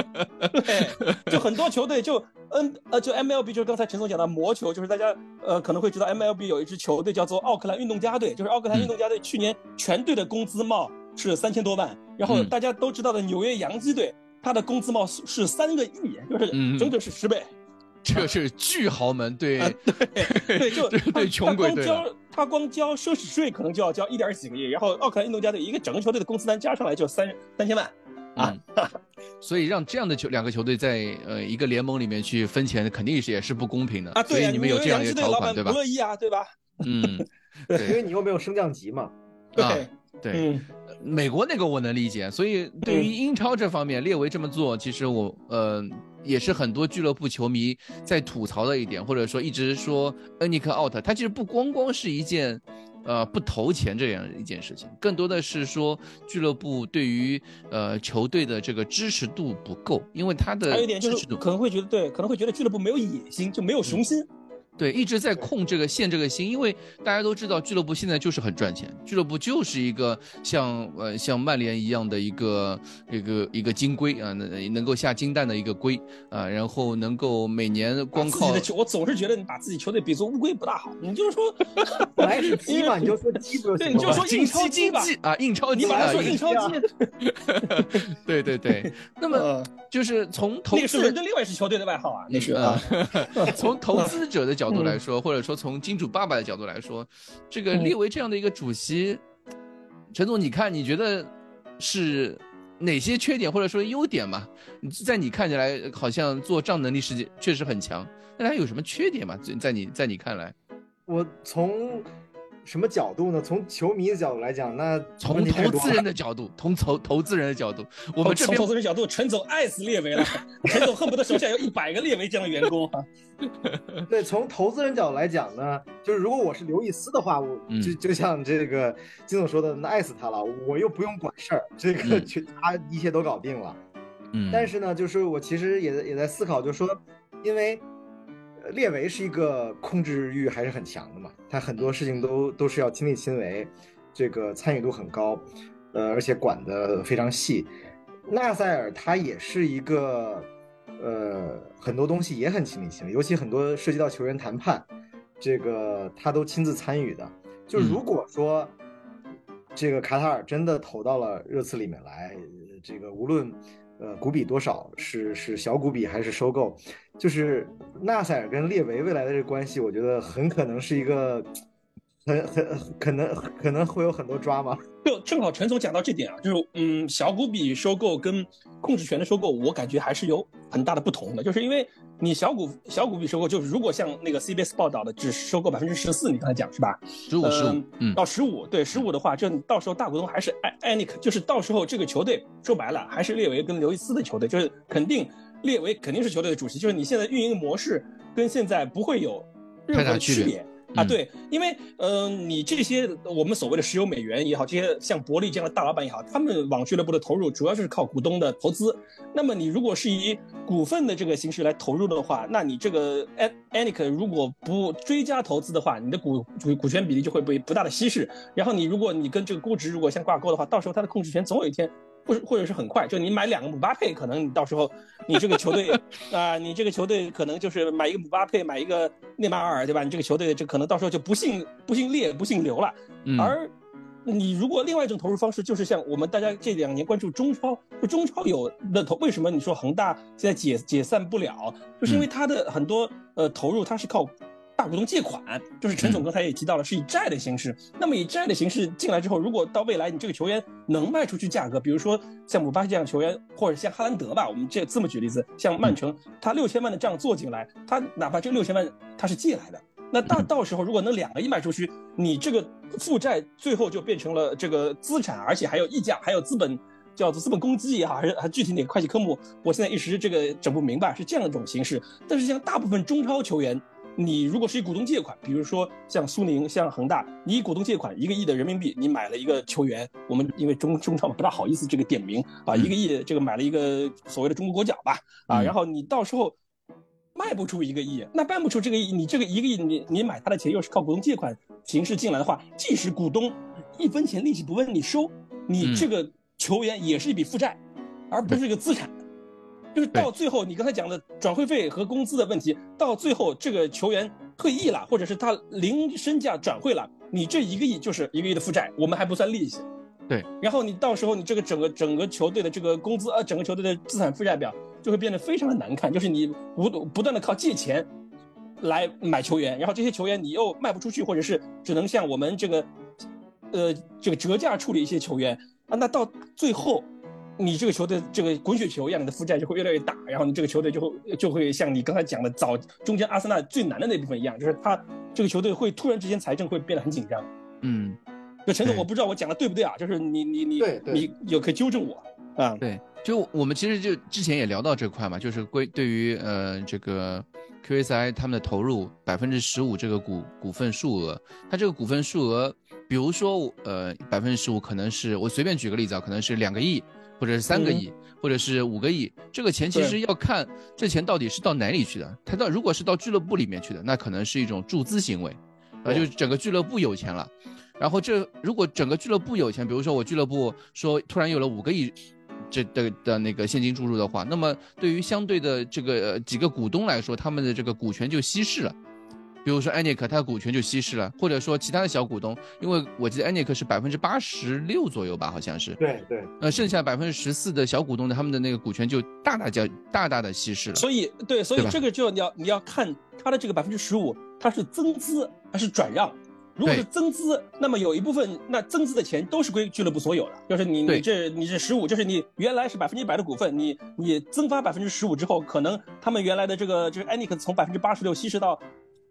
对，就很多球队就 N 呃就 MLB 就是刚才陈总讲的魔球，就是大家呃可能会知道 MLB 有一支球队叫做奥克兰运动家队，就是奥克兰运动家队去年全队的工资帽是三千多万，然后大家都知道的纽约洋基队，他的工资帽是三个亿，就是整整是十倍。这是巨豪门，对对 对，就对穷鬼对。他光交他光交奢侈税可能就要交一点几个亿，然后奥克兰运动家队一个整个球队的工资单加上来就三三千万啊，所以让这样的球两个球队在呃一个联盟里面去分钱，肯定是也是不公平的啊。所以你们有这样一个条款对吧？不乐意啊，对吧？嗯，对，因为你又没有升降级嘛。对对，美国那个我能理解，所以对于英超这方面，列维这么做，其实我呃。也是很多俱乐部球迷在吐槽的一点，或者说一直说恩尼克 out，他其实不光光是一件，呃，不投钱这样一件事情，更多的是说俱乐部对于呃球队的这个支持度不够，因为他的还有一点就是可能会觉得对，可能会觉得俱乐部没有野心，就没有雄心。对，一直在控这个限这个心，因为大家都知道俱乐部现在就是很赚钱，俱乐部就是一个像呃像曼联一样的一个一个一个金龟啊，能能够下金蛋的一个龟啊，然后能够每年光靠自己的球，我总是觉得你把自己球队比作乌龟不大好，你就是说 本来是鸡嘛，你就说鸡不 对，你就说印钞机吧啊，印钞机你把，印钞机，对对对，那么就是从投资是伦敦另外一支球队的外号啊，那是啊，从投资者的角。角度来说，或者说从金主爸爸的角度来说，这个列为这样的一个主席，陈总，你看你觉得是哪些缺点或者说优点嘛？在你看起来好像做账能力是确实很强，那他有什么缺点嘛？在你在你看来，我从。什么角度呢？从球迷的角度来讲，那从投资人的角度，从投投资人的角度，我们这边投资人角度，陈总爱死列维了，陈总恨不得手下有一百个列维这样的员工啊。对，从投资人角度来讲呢，就是如果我是刘易斯的话，我就就像这个金总说的，那爱死他了，我又不用管事儿，这个全他一切都搞定了。嗯，但是呢，就是我其实也也在思考，就是说，因为。列维是一个控制欲还是很强的嘛，他很多事情都都是要亲力亲为，这个参与度很高，呃，而且管得非常细。纳塞尔他也是一个，呃，很多东西也很亲力亲为，尤其很多涉及到球员谈判，这个他都亲自参与的。就如果说这个卡塔尔真的投到了热刺里面来，这个无论。呃，股比多少是是小股比还是收购？就是纳赛尔跟列维未来的这个关系，我觉得很可能是一个。很很可能可能会有很多抓吗？就正好陈总讲到这点啊，就是嗯，小股比收购跟控制权的收购，我感觉还是有很大的不同的。就是因为你小股小股比收购，就是如果像那个 CBS 报道的，只收购百分之十四，你刚才讲是吧？十五十五，嗯，到十五，对十五的话，这到时候大股东还是艾艾尼克，就是到时候这个球队说白了还是列维跟刘易斯的球队，就是肯定列维肯定是球队的主席，就是你现在运营模式跟现在不会有任何区别。啊，对，因为，呃，你这些我们所谓的石油美元也好，这些像伯利这样的大老板也好，他们往俱乐部的投入主要就是靠股东的投资。那么你如果是以股份的这个形式来投入的话，那你这个 An Anik 如果不追加投资的话，你的股股股权比例就会被不大的稀释。然后你如果你跟这个估值如果相挂钩的话，到时候它的控制权总有一天。或或者是很快，就你买两个姆巴佩，可能你到时候你这个球队 啊，你这个球队可能就是买一个姆巴佩，买一个内马尔，对吧？你这个球队就可能到时候就不姓不姓列，不姓刘了。而你如果另外一种投入方式，就是像我们大家这两年关注中超，就中超有的投，为什么你说恒大现在解解散不了，就是因为它的很多呃投入它是靠。大股东借款，就是陈总刚才也提到了，是以债的形式。那么以债的形式进来之后，如果到未来你这个球员能卖出去价格，比如说像姆巴佩这样球员，或者像哈兰德吧，我们这这么举例子，像曼城，他六千万的账做进来，他哪怕这六千万他是借来的，那到到时候如果能两个亿卖出去，你这个负债最后就变成了这个资产，而且还有溢价，还有资本叫做资本公积也好，还是还具体哪个会计科目，我现在一时这个整不明白，是这样一种形式。但是像大部分中超球员。你如果是以股东借款，比如说像苏宁、像恒大，你以股东借款一个亿的人民币，你买了一个球员，我们因为中中超嘛不大好意思这个点名啊，一个亿这个买了一个所谓的中国国脚吧，啊，然后你到时候卖不出一个亿，那办不出这个亿，你这个一个亿，你你买他的钱又是靠股东借款形式进来的话，即使股东一分钱利息不问你收，你这个球员也是一笔负债，而不是一个资产。就是到最后，你刚才讲的转会费和工资的问题，到最后这个球员退役了，或者是他零身价转会了，你这一个亿就是一个亿的负债，我们还不算利息。对，然后你到时候你这个整个整个球队的这个工资呃，整个球队的资产负债表就会变得非常的难看，就是你不不断的靠借钱来买球员，然后这些球员你又卖不出去，或者是只能像我们这个呃这个折价处理一些球员啊，那到最后。你这个球队这个滚雪球一样，你的负债就会越来越大，然后你这个球队就会就会像你刚才讲的早中间阿森纳最难的那部分一样，就是他这个球队会突然之间财政会变得很紧张。嗯，就陈总，我不知道我讲的对不对啊？就是你你你你有可以纠正我啊？对，就我们其实就之前也聊到这块嘛，就是归对于呃这个 QSI 他们的投入百分之十五这个股股份数额，它这个股份数额，比如说呃百分之十五可能是我随便举个例子啊，可能是两个亿。或者是三个亿，或者是五个亿，这个钱其实要看这钱到底是到哪里去的。他到如果是到俱乐部里面去的，那可能是一种注资行为，啊，就整个俱乐部有钱了。然后这如果整个俱乐部有钱，比如说我俱乐部说突然有了五个亿这的的那个现金注入的话，那么对于相对的这个几个股东来说，他们的这个股权就稀释了。比如说艾尼克，他的股权就稀释了，或者说其他的小股东，因为我记得艾尼克是百分之八十六左右吧，好像是。对对。呃，剩下百分之十四的小股东的他们的那个股权就大大叫大大的稀释了。所以，对，所以这个就你要你要看他的这个百分之十五，它是增资还是转让？如果是增资，那么有一部分那增资的钱都是归俱乐部所有的，就是你你这你这十五，就是你原来是百分之一百的股份，你你增发百分之十五之后，可能他们原来的这个就是艾尼克从百分之八十六稀释到。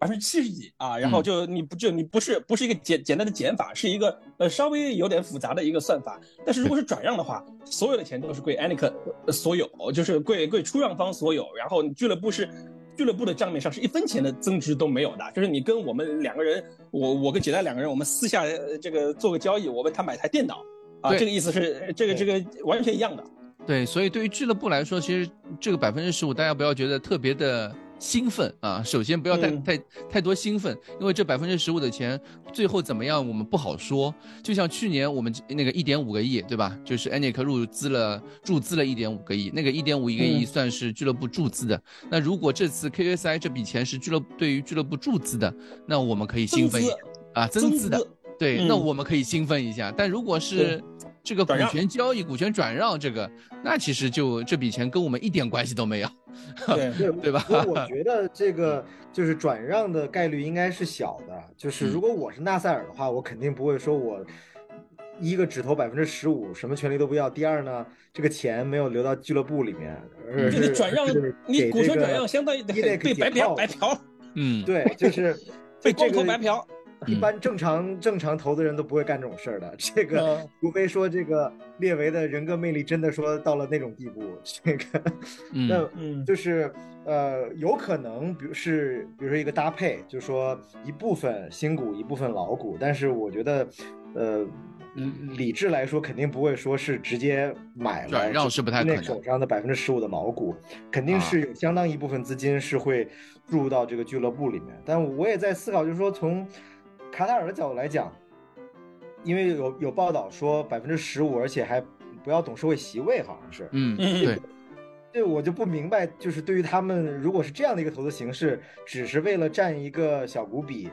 百分之七十几啊，然后就你不就你不是不是一个简简单的减法，是一个呃稍微有点复杂的一个算法。但是如果是转让的话，所有的钱都是归 Anik 所有，就是归归出让方所有。然后俱乐部是俱乐部的账面上是一分钱的增值都没有的，就是你跟我们两个人，我我跟杰代两个人，我们私下这个做个交易，我问他买台电脑啊，这个意思是这个这个完全一样的。对，所以对于俱乐部来说，其实这个百分之十五，大家不要觉得特别的。兴奋啊，首先不要太太太多兴奋，因为这百分之十五的钱最后怎么样我们不好说。就像去年我们那个一点五个亿，对吧？就是 Anik 入资了注资了一点五个亿，那个一点五一个亿算是俱乐部注资的。那如果这次 KSI 这笔钱是俱乐对于俱乐部注资的，那我们可以兴奋一啊，增资的，对，那我们可以兴奋一下。但如果是这个股权交易、股权转让，这个那其实就这笔钱跟我们一点关系都没有，对对吧？我觉 得这个就是转让的概率应该是小的。就是如果我是纳赛尔的话，我肯定不会说我一个只投百分之十五，什么权利都不要。第二呢，这个钱没有留到俱乐部里面，而是转让，你股权转让相当于被白嫖白嫖。嗯，对，就是 被光头白嫖。一般正常正常投资人都不会干这种事儿的，这个除非说这个列维的人格魅力真的说到了那种地步，这个那嗯。就是呃有可能，比如是比如说一个搭配，就是说一部分新股一部分老股，但是我觉得呃理智来说肯定不会说是直接买转让是不太可能，手上的百分之十五的老股肯定是有相当一部分资金是会注入到这个俱乐部里面，但我也在思考，就是说从卡塔尔的角度来讲，因为有有报道说百分之十五，而且还不要董事会席位，好像是。嗯，对。对我就不明白，就是对于他们，如果是这样的一个投资形式，只是为了占一个小股比。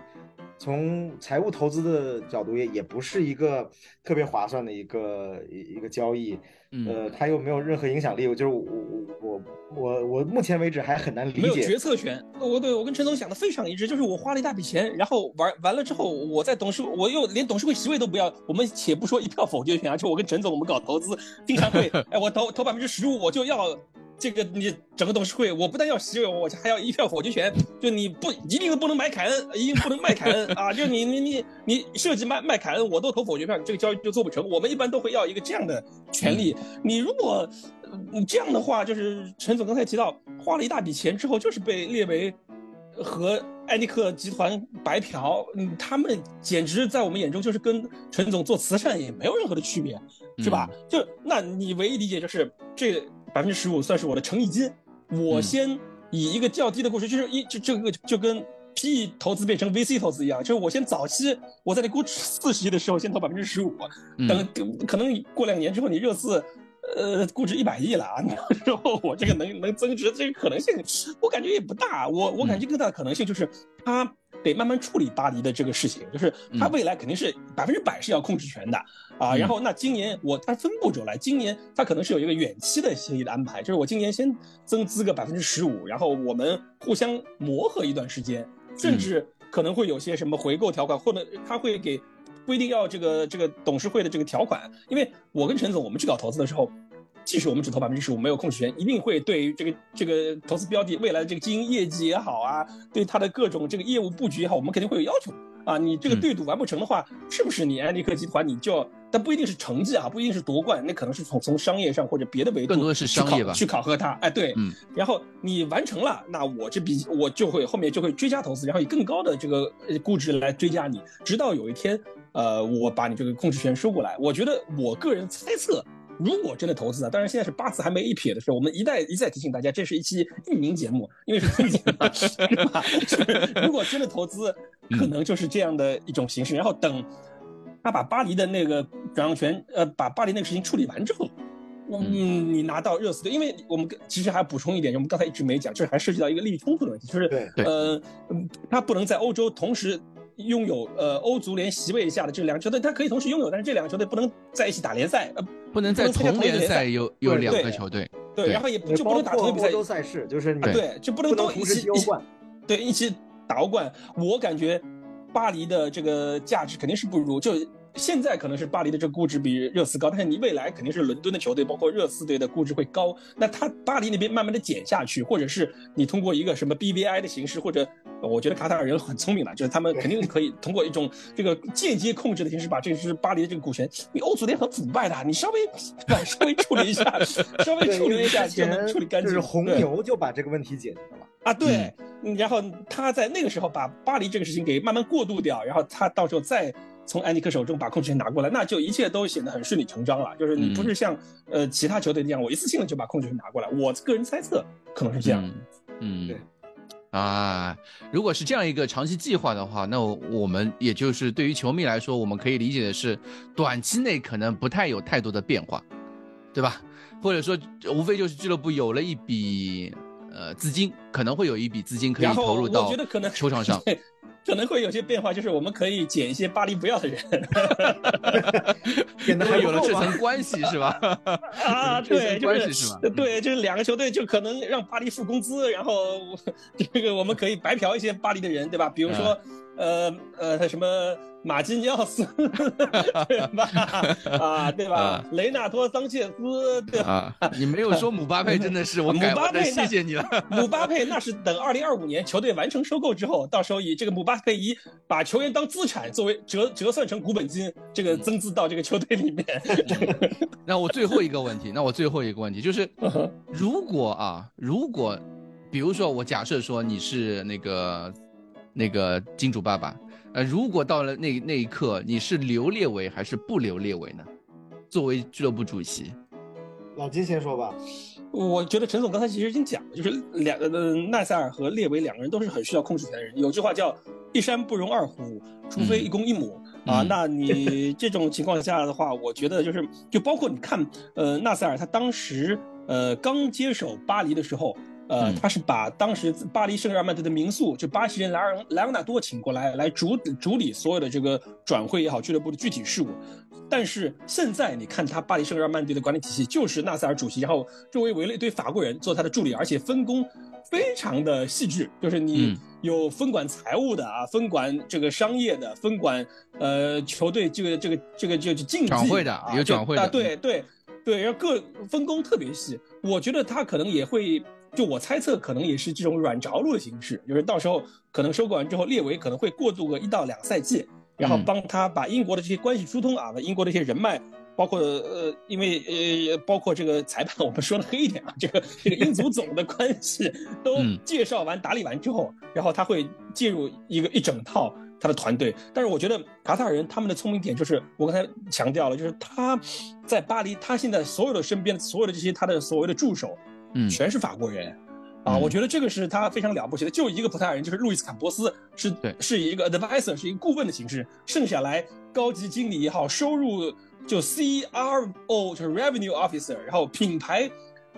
从财务投资的角度也也不是一个特别划算的一个一一个交易，呃，它又没有任何影响力，我就是我我我我目前为止还很难理解。没有决策权，我对我跟陈总想的非常一致，就是我花了一大笔钱，然后玩完了之后，我在董事我又连董事会席位都不要，我们且不说一票否决权啊，就我跟陈总我们搞投资经常会，哎，我投投百分之十五我就要。这个你整个董事会，我不但要席位，我还要一票否决权。就你不一定不能买凯恩，一定不能卖凯恩 啊！就你你你你设计卖卖凯恩，我都投否决票，你这个交易就做不成。我们一般都会要一个这样的权利。你如果你这样的话，就是陈总刚才提到，花了一大笔钱之后，就是被列为和艾尼克集团白嫖。嗯，他们简直在我们眼中就是跟陈总做慈善也没有任何的区别，是吧？就那你唯一理解就是这。百分之十五算是我的诚意金，我先以一个较低的估值，就是一就这个就跟 PE 投资变成 VC 投资一样，就是我先早期我在你估值四十亿的时候先投百分之十五，等可能过两年之后你热刺呃估值一百亿了啊，然后我这个能能增值这个可能性我感觉也不大，我我感觉更大的可能性就是他。得慢慢处理巴黎的这个事情，就是他未来肯定是百分之百是要控制权的啊。然后那今年我他分步骤来，今年他可能是有一个远期的协议的安排，就是我今年先增资个百分之十五，然后我们互相磨合一段时间，甚至可能会有些什么回购条款，或者他会给不一定要这个这个董事会的这个条款，因为我跟陈总我们去搞投资的时候。即使我们只投百分之十五，没有控制权，一定会对这个这个投资标的未来的这个经营业绩也好啊，对它的各种这个业务布局也好，我们肯定会有要求啊。你这个对赌完不成的话，是不是你安利克集团你就，但不一定是成绩啊，不一定是夺冠，那可能是从从商业上或者别的维度，更多的是商业吧，去考核它。哎，对，嗯。然后你完成了，那我这笔我就会后面就会追加投资，然后以更高的这个估值来追加你，直到有一天，呃，我把你这个控制权收过来。我觉得我个人猜测。如果真的投资啊，当然现在是八字还没一撇的时候，我们一再一再提醒大家，这是一期运营节目，因为是春节嘛，是吧？如果真的投资，可能就是这样的一种形式。然后等他把巴黎的那个转让权，呃，把巴黎那个事情处理完之后，嗯，你拿到热刺队，因为我们其实还要补充一点，我们刚才一直没讲，就是还涉及到一个利益冲突的问题，就是呃，他不能在欧洲同时。拥有呃欧足联席位下的这两个球队，他可以同时拥有，但是这两个球队不能在一起打联赛，呃，不能在同联赛有有两个球队，对，然后也就不能打同一比赛，欧赛事就是你对，就不能都一起一起，对，一起打欧冠。我感觉巴黎的这个价值肯定是不如就。现在可能是巴黎的这个估值比热刺高，但是你未来肯定是伦敦的球队，包括热刺队的估值会高。那他巴黎那边慢慢的减下去，或者是你通过一个什么 BVI 的形式，或者我觉得卡塔尔人很聪明了，就是他们肯定可以通过一种这个间接控制的形式，把这支巴黎的这个股权，你欧足联很腐败的，你稍微 稍微处理一下，稍微处理一下就能处理干净。就是红牛就把这个问题解决了啊，对，然后他在那个时候把巴黎这个事情给慢慢过渡掉，然后他到时候再。从安尼克手中把控制权拿过来，那就一切都显得很顺理成章了。就是你不是像呃其他球队那样，我一次性的就把控制权拿过来。我个人猜测可能是这样。嗯，对。啊，如果是这样一个长期计划的话，那我们也就是对于球迷来说，我们可以理解的是，短期内可能不太有太多的变化，对吧？或者说，无非就是俱乐部有了一笔呃资金，可能会有一笔资金可以投入到球场上。可能会有些变化，就是我们可以捡一些巴黎不要的人，可能有了这层关系是吧？啊，对，关系是吧？对，就是两个球队就可能让巴黎付工资，然后 这个我们可以白嫖一些巴黎的人，对吧？比如说，呃呃，什么？马基尼奥斯，对吧？啊，对吧？雷纳托·桑切斯，对吧？你没有说姆巴佩，真的是我姆巴佩，谢谢你了。姆巴佩那是等二零二五年球队完成收购之后，到时候以这个姆巴佩以把球员当资产作为折折算成股本金，这个增资到这个球队里面。那我最后一个问题，那我最后一个问题就是，如果啊，如果比如说我假设说你是那个那个金主爸爸。呃，如果到了那那一刻，你是留列维还是不留列维呢？作为俱乐部主席，老金先说吧。我觉得陈总刚才其实已经讲了，就是两呃奈塞尔和列维两个人都是很需要控制权的人。有句话叫“一山不容二虎，除非一公一母”啊。那你这种情况下的话，我觉得就是就包括你看，呃，纳塞尔他当时呃刚接手巴黎的时候。呃，他是把当时巴黎圣日耳曼队的名宿，就巴西人莱昂莱昂纳多请过来，来主主理所有的这个转会也好，俱乐部的具体事务。但是现在你看他巴黎圣日耳曼队的管理体系，就是纳塞尔主席，然后周围围了一堆法国人做他的助理，而且分工非常的细致，就是你有分管财务的啊，分管这个商业的，分管呃球队这个这个这个就竞技转会的啊，有转会的，对对对，然后各分工特别细。我觉得他可能也会。就我猜测，可能也是这种软着陆的形式，就是到时候可能收购完之后，列维可能会过渡个一到两赛季，然后帮他把英国的这些关系疏通啊，英国的一些人脉，包括呃，因为呃，包括这个裁判，我们说的黑一点啊，这个这个英足总的关系 都介绍完、打理完之后，然后他会介入一个一整套他的团队。但是我觉得卡塔尔人他们的聪明点就是，我刚才强调了，就是他在巴黎，他现在所有的身边所有的这些他的所谓的助手。嗯，全是法国人，啊，我觉得这个是他非常了不起的。就一个葡萄牙人，就是路易斯坎波斯，是对，是一个 advisor，是一个顾问的形式。剩下来高级经理也好，收入就 C R O 就是 revenue officer，然后品牌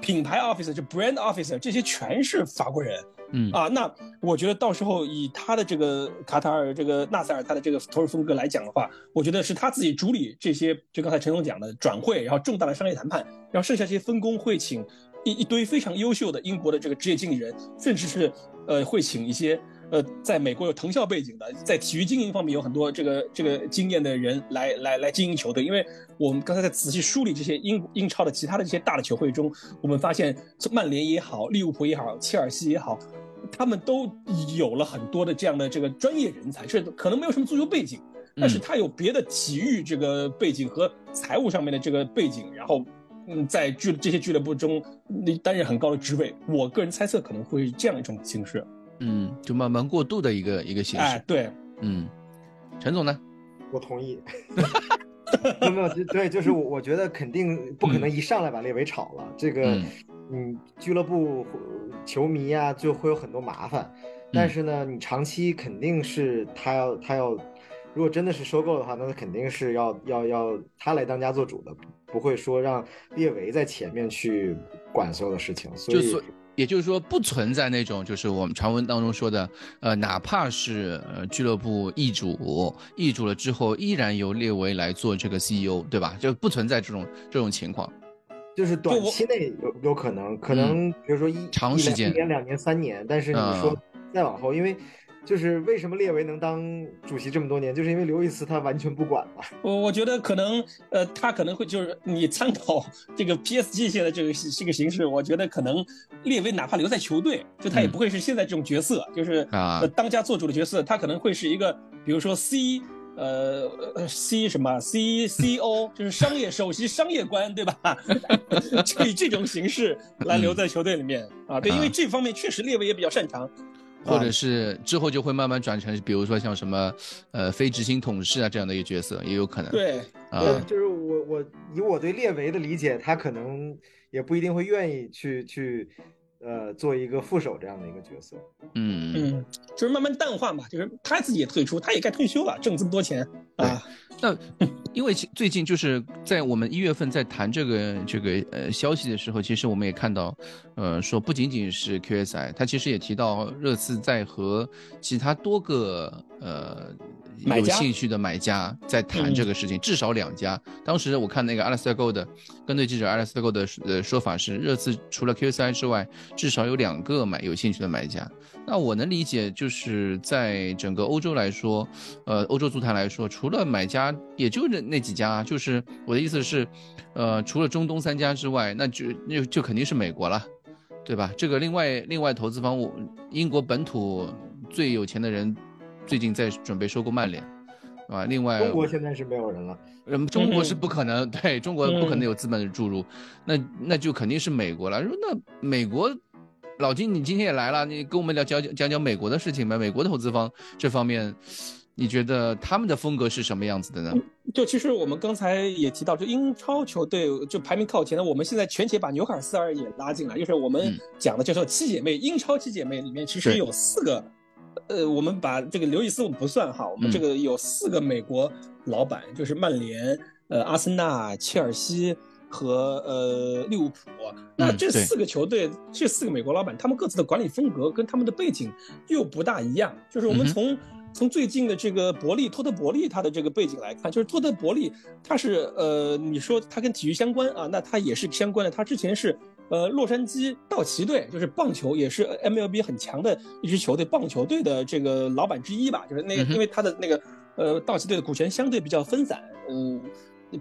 品牌 officer 就 brand officer，这些全是法国人。嗯啊，那我觉得到时候以他的这个卡塔尔这个纳赛尔他的这个投入风格来讲的话，我觉得是他自己主理这些，就刚才陈总讲的转会，然后重大的商业谈判，然后剩下这些分工会请。一一堆非常优秀的英国的这个职业经理人，甚至是，呃，会请一些呃，在美国有藤校背景的，在体育经营方面有很多这个这个经验的人来来来经营球队。因为我们刚才在仔细梳理这些英英超的其他的这些大的球会中，我们发现曼联也好，利物浦也好，切尔西也好，他们都有了很多的这样的这个专业人才，是可能没有什么足球背景，但是他有别的体育这个背景和财务上面的这个背景，然后。嗯，在俱这些俱乐部中，你担任很高的职位，我个人猜测可能会这样一种形式，嗯，就慢慢过渡的一个一个形式。哎，对，嗯，陈总呢？我同意。没有没有，对，就是我我觉得肯定不可能一上来把列维炒了，这个，嗯，俱乐部球迷啊就会有很多麻烦，但是呢，你长期肯定是他要他要。如果真的是收购的话，那他肯定是要要要他来当家做主的，不会说让列维在前面去管所有的事情。所以，也就是说，不存在那种就是我们传闻当中说的，呃，哪怕是呃俱乐部易主，易主了之后，依然由列维来做这个 CEO，对吧？就不存在这种这种情况。就是短期内有有可能，可能比如说一长时间一年、两年、三年，但是你说再往后，因为。就是为什么列维能当主席这么多年，就是因为刘易斯他完全不管嘛。我我觉得可能，呃，他可能会就是你参考 这个 PSG 现在这个这个形式，我觉得可能列维哪怕留在球队，就他也不会是现在这种角色，就是啊当家做主的角色，他可能会是一个，比如说 C，呃，C 什么 C C O，就是商业首席商业官，对吧？就以这种形式来留在球队里面啊，对，因为这方面确实列维也比较擅长。或者是之后就会慢慢转成，比如说像什么，呃，非执行董事啊这样的一个角色也有可能。对，啊，就是我我以我对列维的理解，他可能也不一定会愿意去去呃，做一个副手这样的一个角色，嗯嗯，就是慢慢淡化嘛，就是他自己也退出，他也该退休了，挣这么多钱啊。那因为最近就是在我们一月份在谈这个这个呃消息的时候，其实我们也看到，呃，说不仅仅是 QSI，他其实也提到热刺在和其他多个呃有兴趣的买家在谈这个事情，至少两家。当时我看那个 Alistair Gold 跟对记者 Alistair Gold 的呃说法是，热刺除了 QSI 之外。至少有两个买有兴趣的买家，那我能理解，就是在整个欧洲来说，呃，欧洲足坛来说，除了买家，也就那那几家，就是我的意思是，呃，除了中东三家之外，那就那就肯定是美国了，对吧？这个另外另外投资方，我英国本土最有钱的人，最近在准备收购曼联，啊，另外中国现在是没有人了。嗯，中国是不可能，对中国不可能有资本的注入，那那就肯定是美国了。说那美国，老金你今天也来了，你跟我们聊讲讲讲美国的事情呗？美国投资方这方面，你觉得他们的风格是什么样子的呢？就其实我们刚才也提到，就英超球队就排名靠前的，我们现在全且把纽卡斯尔也拉进来，就是我们讲的叫做七姐妹，英超七姐妹里面其实有四个。呃，我们把这个刘易斯我们不算哈，我们这个有四个美国老板，就是曼联、呃阿森纳、切尔西和呃利物浦。那这四个球队，这四个美国老板，他们各自的管理风格跟他们的背景又不大一样。就是我们从从最近的这个伯利托特伯利他的这个背景来看，就是托特伯利他是呃，你说他跟体育相关啊，那他也是相关的。他之前是。呃，洛杉矶道奇队就是棒球，也是 MLB 很强的一支球队，棒球队的这个老板之一吧。就是那个，因为他的那个呃，道奇队的股权相对比较分散，嗯，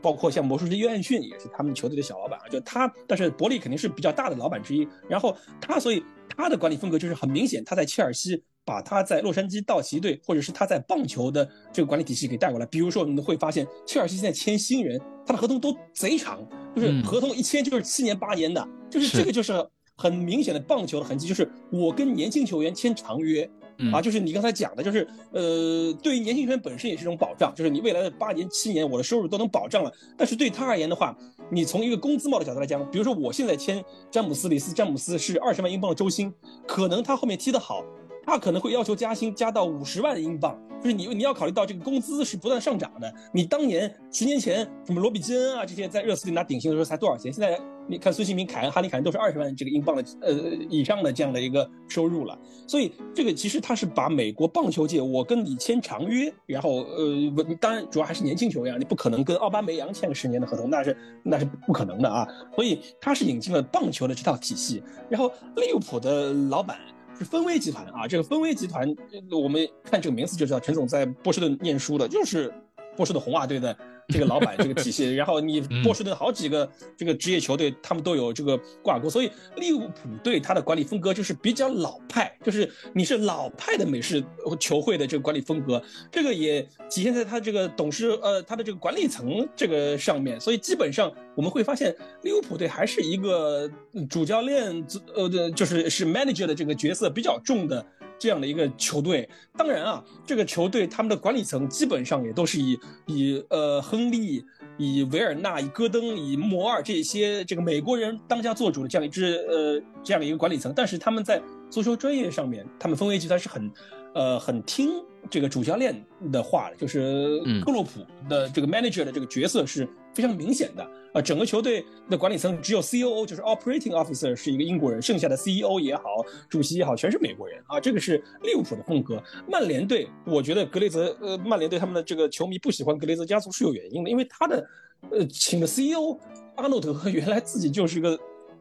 包括像魔术师约翰逊也是他们球队的小老板啊。就他，但是伯利肯定是比较大的老板之一。然后他，所以他的管理风格就是很明显，他在切尔西把他在洛杉矶道奇队，或者是他在棒球的这个管理体系给带过来。比如说，你会发现切尔西现在签新人，他的合同都贼长，就是合同一签就是七年八年的。就是这个，就是很明显的棒球的痕迹。就是我跟年轻球员签长约，啊，就是你刚才讲的，就是呃，对于年轻球员本身也是一种保障，就是你未来的八年、七年，我的收入都能保障了。但是对他而言的话，你从一个工资帽的角度来讲，比如说我现在签詹姆斯·里斯，詹姆斯是二十万英镑的周薪，可能他后面踢得好，他可能会要求加薪，加到五十万英镑。就是你，你要考虑到这个工资是不断上涨的。你当年十年前什么罗比基恩啊这些在热刺里拿顶薪的时候才多少钱？现在。你看孙兴民、凯恩、哈利凯恩都是二十万这个英镑的呃以上的这样的一个收入了，所以这个其实他是把美国棒球界，我跟你签长约，然后呃，当然主要还是年轻球员，你不可能跟奥巴梅扬签个十年的合同，那是那是不可能的啊。所以他是引进了棒球的这套体系，然后利物浦的老板是分威集团啊，这个分威集团我们看这个名字就知道，陈总在波士顿念书的，就是波士顿红袜队的。这个老板这个体系，然后你波士顿好几个这个职业球队，他们都有这个挂钩，所以利物浦队他的管理风格就是比较老派，就是你是老派的美式球会的这个管理风格，这个也体现在他这个董事呃他的这个管理层这个上面，所以基本上我们会发现利物浦队还是一个主教练呃的就是是 manager 的这个角色比较重的。这样的一个球队，当然啊，这个球队他们的管理层基本上也都是以以呃亨利、以维尔纳、以戈登、以摩尔这些这个美国人当家做主的这样一支呃这样一个管理层，但是他们在足球专业上面，他们分为集团是很呃很听这个主教练的话的，就是克洛普的这个 manager 的这个角色是非常明显的。啊，整个球队的管理层只有 C.O.O，就是 Operating Officer 是一个英国人，剩下的 C.E.O 也好，主席也好，全是美国人啊。这个是利物浦的风格。曼联队，我觉得格雷泽，呃，曼联队他们的这个球迷不喜欢格雷泽家族是有原因的，因为他的，呃，请的 C.E.O 阿诺德 原来自己就是一个。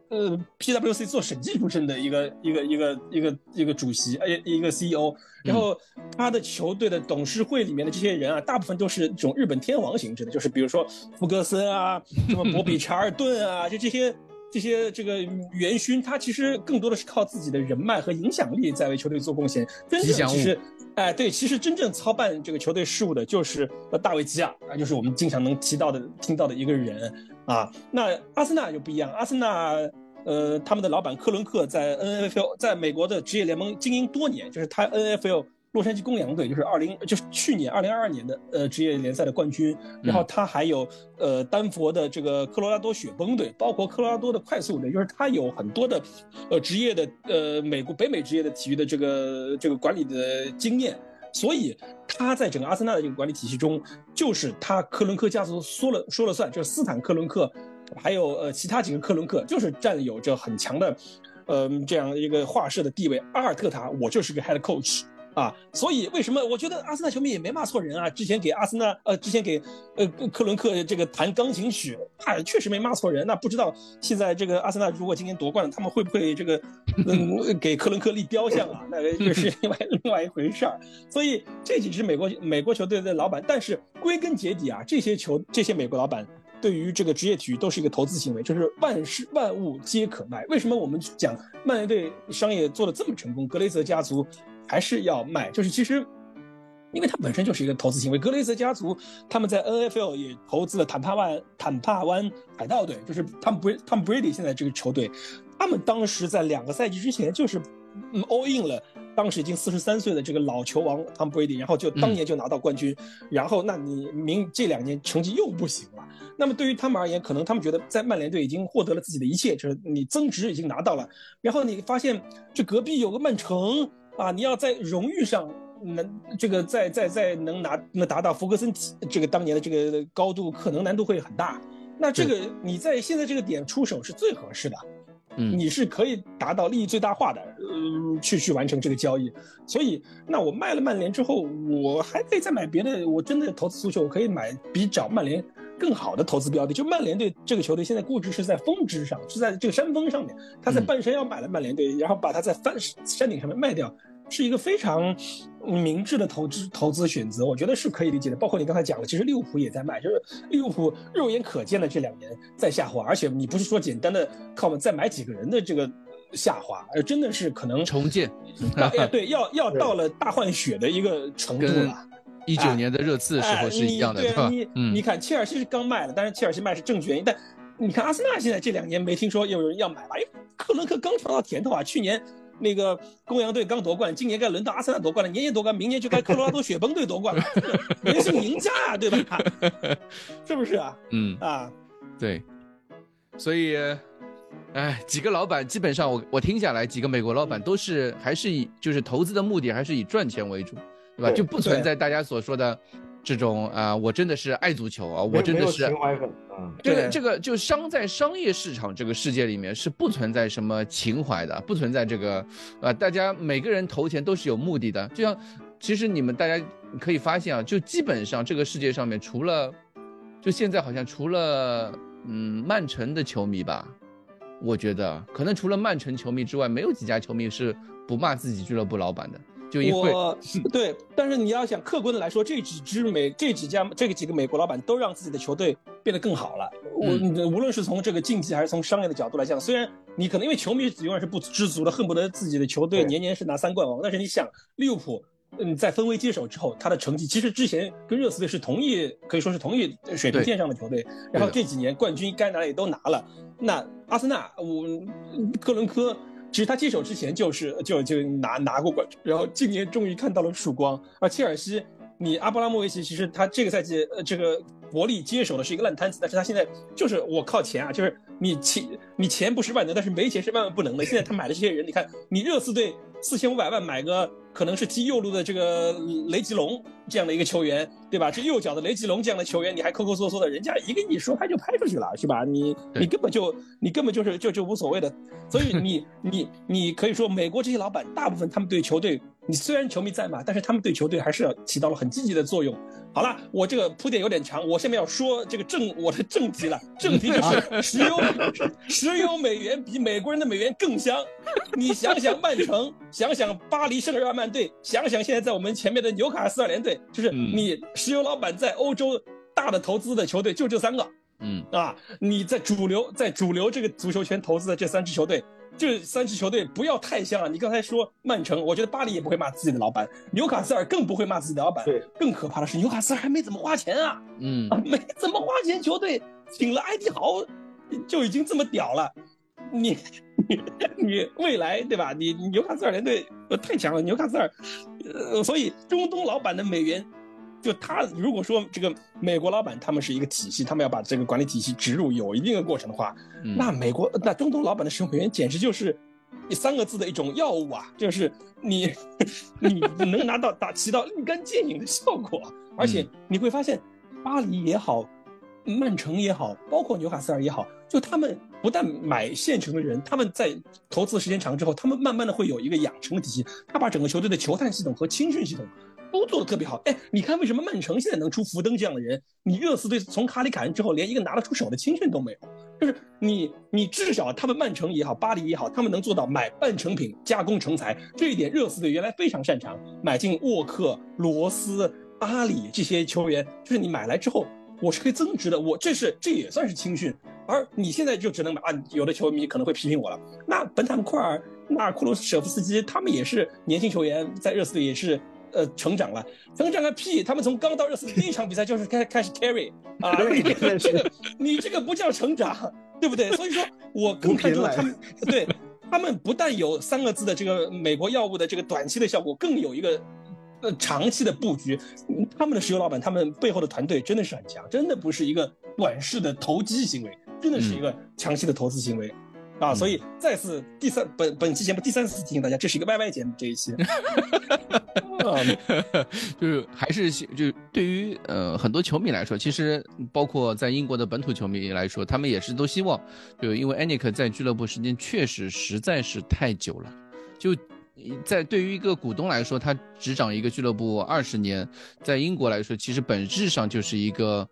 呃，PWC 做审计出身的一个一个一个一个一个主席，哎，一个 CEO，然后他的球队的董事会里面的这些人啊，大部分都是这种日本天皇形式的，就是比如说福格森啊，什么博比查尔顿啊，就这些这些这个元勋，他其实更多的是靠自己的人脉和影响力在为球队做贡献。真正其实，哎，对，其实真正操办这个球队事务的就是大卫基亚啊，就是我们经常能提到的、听到的一个人。啊，那阿森纳就不一样。阿森纳，呃，他们的老板克伦克在 N F L 在美国的职业联盟经营多年，就是他 N F L 洛杉矶公羊队，就是二零就是去年二零二二年的呃职业联赛的冠军。然后他还有呃丹佛的这个科罗拉多雪崩队，包括科罗拉多的快速队，就是他有很多的呃职业的呃美国北美职业的体育的这个这个管理的经验。所以他在整个阿森纳的这个管理体系中，就是他克伦克家族说了说了算，就是斯坦克伦克，还有呃其他几个克伦克，就是占有着很强的，呃这样一个画室的地位。阿尔特塔，我就是个 head coach。啊，所以为什么我觉得阿森纳球迷也没骂错人啊？之前给阿森纳，呃，之前给呃克伦克这个弹钢琴曲，啊，确实没骂错人。那不知道现在这个阿森纳如果今年夺冠了，他们会不会这个嗯 给克伦克立雕像啊？那个就是 另外另外一回事儿。所以这几支美国美国球队的老板，但是归根结底啊，这些球这些美国老板对于这个职业体育都是一个投资行为，就是万事万物皆可卖。为什么我们讲曼联队商业做的这么成功？格雷泽家族。还是要卖，就是其实，因为它本身就是一个投资行为。格雷泽家族他们在 N.F.L 也投资了坦帕湾坦帕湾海盗队，就是他们 Br 他们 Brady 现在这个球队，他们当时在两个赛季之前就是 all in 了，当时已经四十三岁的这个老球王 Tom Brady，然后就当年就拿到冠军，然后那你明这两年成绩又不行了，那么对于他们而言，可能他们觉得在曼联队已经获得了自己的一切，就是你增值已经拿到了，然后你发现这隔壁有个曼城。啊，你要在荣誉上能这个再再再能拿能达到福格森这个当年的这个高度，可能难度会很大。那这个你在现在这个点出手是最合适的，嗯，你是可以达到利益最大化的，嗯，去去完成这个交易。所以，那我卖了曼联之后，我还可以再买别的。我真的投资足球，我可以买比找曼联更好的投资标的。就曼联队这个球队现在估值是在峰值上，是在这个山峰上面，他在半山腰买了曼联队，然后把它在翻山顶上面卖掉。是一个非常明智的投资投资选择，我觉得是可以理解的。包括你刚才讲了，其实利物浦也在卖，就是利物浦肉眼可见的这两年在下滑，而且你不是说简单的靠我们再买几个人的这个下滑，而真的是可能重建。哎，对，要要到了大换血的一个程度了。一九年的热刺时候是一样的，对吧？你你看切尔西是刚卖了，但是切尔西卖是正确原因。但你看阿森纳现在这两年没听说有人要买吧？因为克伦克刚尝到甜头啊，去年。那个公羊队刚夺冠，今年该轮到阿森纳夺冠了，年年夺冠，明年就该科罗拉多雪崩队夺冠了，人是赢家啊，对吧？是不是啊？嗯啊，对，所以，哎，几个老板基本上我我听下来，几个美国老板都是还是以就是投资的目的还是以赚钱为主，对吧？就不存在大家所说的。这种啊，我真的是爱足球啊，我真的是情怀粉啊。这个这个就商在商业市场这个世界里面是不存在什么情怀的，不存在这个啊，大家每个人投钱都是有目的的。就像其实你们大家可以发现啊，就基本上这个世界上面除了就现在好像除了嗯曼城的球迷吧，我觉得可能除了曼城球迷之外，没有几家球迷是不骂自己俱乐部老板的。就我对，但是你要想客观的来说，这几支美这几家这个几个美国老板都让自己的球队变得更好了。我无论是从这个竞技还是从商业的角度来讲，虽然你可能因为球迷永远是不知足的，恨不得自己的球队年年是拿三冠王，但是你想利物浦，嗯，在分威接手之后，他的成绩其实之前跟热刺队是同一可以说是同一水平线上的球队，然后这几年冠军该拿的也都拿了。那阿森纳，我克伦科。其实他接手之前就是就就拿拿过冠军，然后今年终于看到了曙光。而切尔西，你阿布拉莫维奇其实他这个赛季呃这个伯利接手的是一个烂摊子，但是他现在就是我靠钱啊，就是你钱你钱不是万能，但是没钱是万万不能的。现在他买的这些人，你看你热刺队四千五百万买个。可能是踢右路的这个雷吉隆这样的一个球员，对吧？这右脚的雷吉隆这样的球员，你还抠抠缩缩的，人家一个你说拍就拍出去了，是吧？你你根本就你根本就是就就无所谓的。所以你 你你可以说，美国这些老板大部分他们对球队，你虽然球迷在嘛，但是他们对球队还是要起到了很积极的作用。好了，我这个铺垫有点长，我下面要说这个正 我的正题了。正题就是石油，石油美元比美国人的美元更香。你想想曼城，想想巴黎圣日耳曼队，想想现在在我们前面的纽卡斯尔联队，就是你石油老板在欧洲大的投资的球队就这三个。嗯啊，你在主流在主流这个足球圈投资的这三支球队。这三支球队不要太像了。你刚才说曼城，我觉得巴黎也不会骂自己的老板，纽卡斯尔更不会骂自己的老板。对，更可怕的是纽卡斯尔还没怎么花钱啊，嗯，没怎么花钱，球队请了埃迪豪就已经这么屌了。你你你未来对吧？你纽卡斯尔联队太强了，纽卡斯尔，呃，所以中东老板的美元，就他如果说这个美国老板他们是一个体系，他们要把这个管理体系植入有一定的过程的话，那美国那中东老板的使用美元简直就是三个字的一种药物啊，就是你 你能拿到打起到立竿见影的效果，而且你会发现巴黎也好。曼城也好，包括纽卡斯尔也好，就他们不但买现成的人，他们在投资时间长之后，他们慢慢的会有一个养成的体系。他把整个球队的球探系统和青训系统都做得特别好。哎，你看为什么曼城现在能出福登这样的人？你热刺队从卡里凯恩之后，连一个拿得出手的青训都没有。就是你，你至少他们曼城也好，巴黎也好，他们能做到买半成品加工成才，这一点热刺队原来非常擅长。买进沃克、罗斯、阿里这些球员，就是你买来之后。我是可以增值的，我这是这也算是青训，而你现在就只能买啊。有的球迷可能会批评我了，那本坦库尔、纳尔库鲁舍夫斯基他们也是年轻球员，在热刺队也是呃成长了，成长个屁！他们从刚到热刺第一场比赛就是开开始 carry 啊，这个你这个不叫成长，对不对？所以说我 更看重他们，对他们不但有三个字的这个美国药物的这个短期的效果，更有一个。呃，长期的布局，他们的石油老板，他们背后的团队真的是很强，真的不是一个短视的投机行为，真的是一个长期的投资行为，啊，所以再次第三本本期节目第三次提醒大家，这是一个 YY 节目这一期 就是还是就对于呃很多球迷来说，其实包括在英国的本土球迷来说，他们也是都希望，就因为 Anik 在俱乐部时间确实实在是太久了，就。在对于一个股东来说，他执掌一个俱乐部二十年，在英国来说，其实本质上就是一个，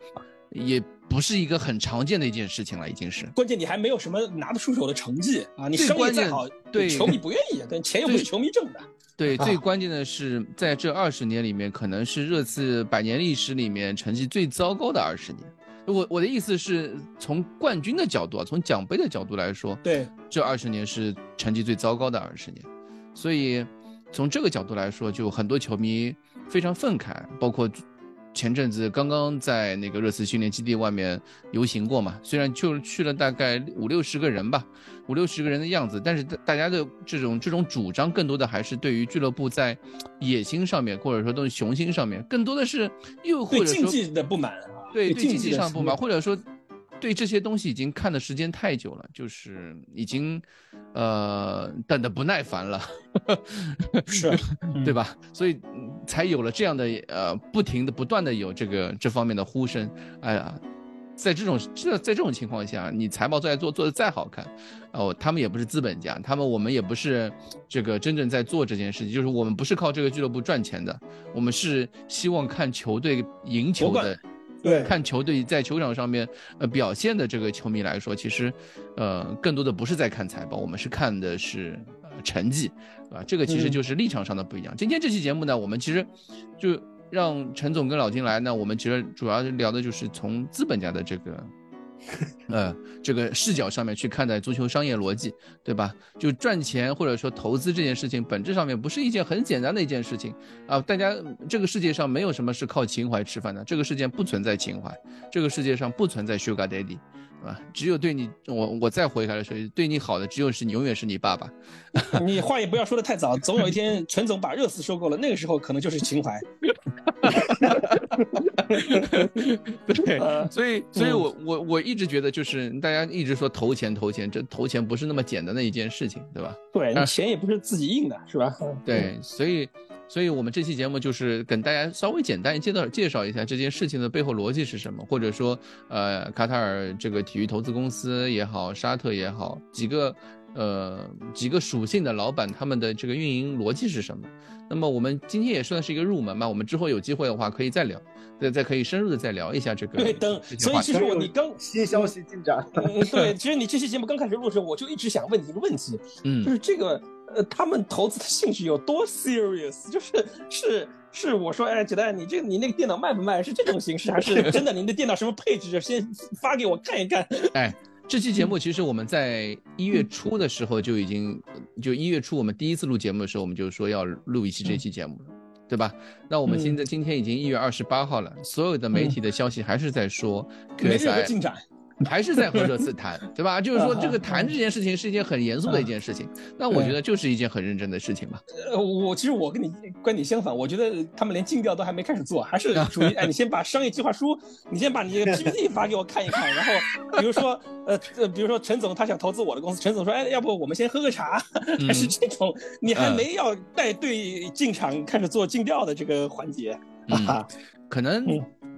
也不是一个很常见的一件事情了，已经是。关键你还没有什么拿得出手的成绩啊！你生意再好，对球迷不愿意，但钱又不是球迷挣的。对，最关键的是在这二十年里面，可能是热刺百年历史里面成绩最糟糕的二十年。我我的意思是从冠军的角度啊，从奖杯的角度来说，对，这二十年是成绩最糟糕的二十年。所以，从这个角度来说，就很多球迷非常愤慨。包括前阵子刚刚在那个热刺训练基地外面游行过嘛，虽然就去了大概五六十个人吧，五六十个人的样子，但是大家的这种这种主张，更多的还是对于俱乐部在野心上面，或者说都是雄心上面，更多的是又或者说竞技的不满啊，对对竞技上不满，或者说。对这些东西已经看的时间太久了，就是已经，呃，等的不耐烦了，是，对吧？所以才有了这样的呃，不停的、不断的有这个这方面的呼声。哎呀，在这种这在这种情况下，你财报再做做的再好看，哦，他们也不是资本家，他们我们也不是这个真正在做这件事情，就是我们不是靠这个俱乐部赚钱的，我们是希望看球队赢球的。对，看球队在球场上面呃表现的这个球迷来说，其实，呃，更多的不是在看财报，我们是看的是呃成绩，啊，这个其实就是立场上的不一样。今天这期节目呢，我们其实就让陈总跟老金来呢，我们其实主要聊的就是从资本家的这个。呃，这个视角上面去看待足球商业逻辑，对吧？就赚钱或者说投资这件事情，本质上面不是一件很简单的一件事情啊！大家，这个世界上没有什么是靠情怀吃饭的，这个世界不存在情怀，这个世界上不存在 Sugar Daddy。啊，只有对你，我我再回来说，对你好的只有是你，永远是你爸爸。你话也不要说的太早，总有一天陈总把热刺收购了，那个时候可能就是情怀。对，所以，所以我我我一直觉得，就是大家一直说投钱投钱，这投钱不是那么简单的一件事情，对吧？对，钱也不是自己印的，是吧？对，所以。所以，我们这期节目就是跟大家稍微简单介绍介绍一下这件事情的背后逻辑是什么，或者说，呃，卡塔尔这个体育投资公司也好，沙特也好，几个，呃，几个属性的老板他们的这个运营逻辑是什么？那么我们今天也算是一个入门嘛，我们之后有机会的话可以再聊，再再可以深入的再聊一下这个。对，等，所以其实我你刚新消息进展，对，其实你这期节目刚开始录的时候，我就一直想问你一个问题，嗯，就是这个。呃，他们投资的兴趣有多 serious？就是是是，我说，哎，姐蛋，你这你那个电脑卖不卖？是这种形式，还是真的？您的电脑什么配置？先发给我看一看。哎，这期节目其实我们在一月初的时候就已经，就一月初我们第一次录节目的时候，我们就说要录一期这期节目，对吧？那我们现在今天已经一月二十八号了，所有的媒体的消息还是在说 QSI 进展。还是在和热刺谈，对吧？就是说这个谈这件事情是一件很严肃的一件事情，那我觉得就是一件很认真的事情吧。呃，我其实我跟你观点相反，我觉得他们连尽调都还没开始做，还是 属于哎，你先把商业计划书，你先把你的 PPT 发给我看一看，然后比如说呃呃，比如说陈总他想投资我的公司，陈总说哎，要不我们先喝个茶，还是这种，你还没要带队进场开始做尽调的这个环节啊，可能。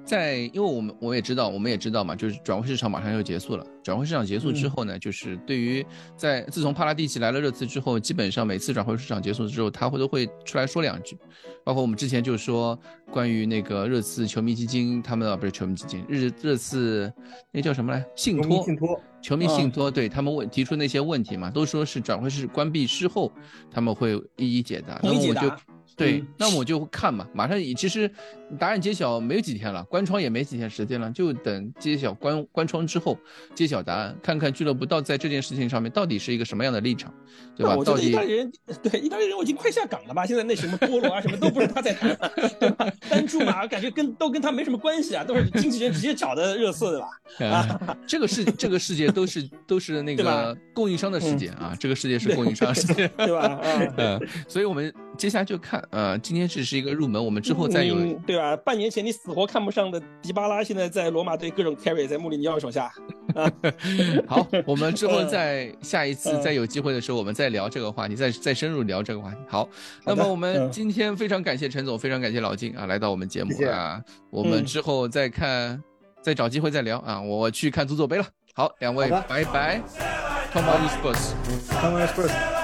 在，因为我们我也知道，我们也知道嘛，就是转会市场马上要结束了。转会市场结束之后呢，就是对于在自从帕拉蒂奇来了热刺之后，基本上每次转会市场结束之后，他会都会出来说两句。包括我们之前就说关于那个热刺球迷基金，他们啊不是球迷基金，热热刺那叫什么来？信托，信托，球迷信托，对他们问提出那些问题嘛，都说是转会市关闭之后他们会一一解答。那么我就。对，那我就看嘛，马上其实答案揭晓没有几天了，关窗也没几天时间了，就等揭晓关关窗之后揭晓答案，看看俱乐部到在这件事情上面到底是一个什么样的立场，对吧？我到底意大利人对意大利人我已经快下岗了吧？现在那什么波罗啊什么都不是他在谈，对吧？单注嘛，感觉跟都跟他没什么关系啊，都是经纪人直接找的热刺对吧？啊，这个世这个世界都是都是那个供应商的世界啊，这个世界是供应商世界，对吧？嗯，所以我们接下来就看。呃，今天只是一个入门，我们之后再有，对吧？半年前你死活看不上的迪巴拉，现在在罗马队各种 carry，在穆里尼奥手下。好，我们之后再下一次再有机会的时候，我们再聊这个话题，再再深入聊这个话题。好，那么我们今天非常感谢陈总，非常感谢老金啊，来到我们节目啊，我们之后再看，再找机会再聊啊，我去看足总杯了。好，两位拜拜，Come on Spurs，Come on Spurs。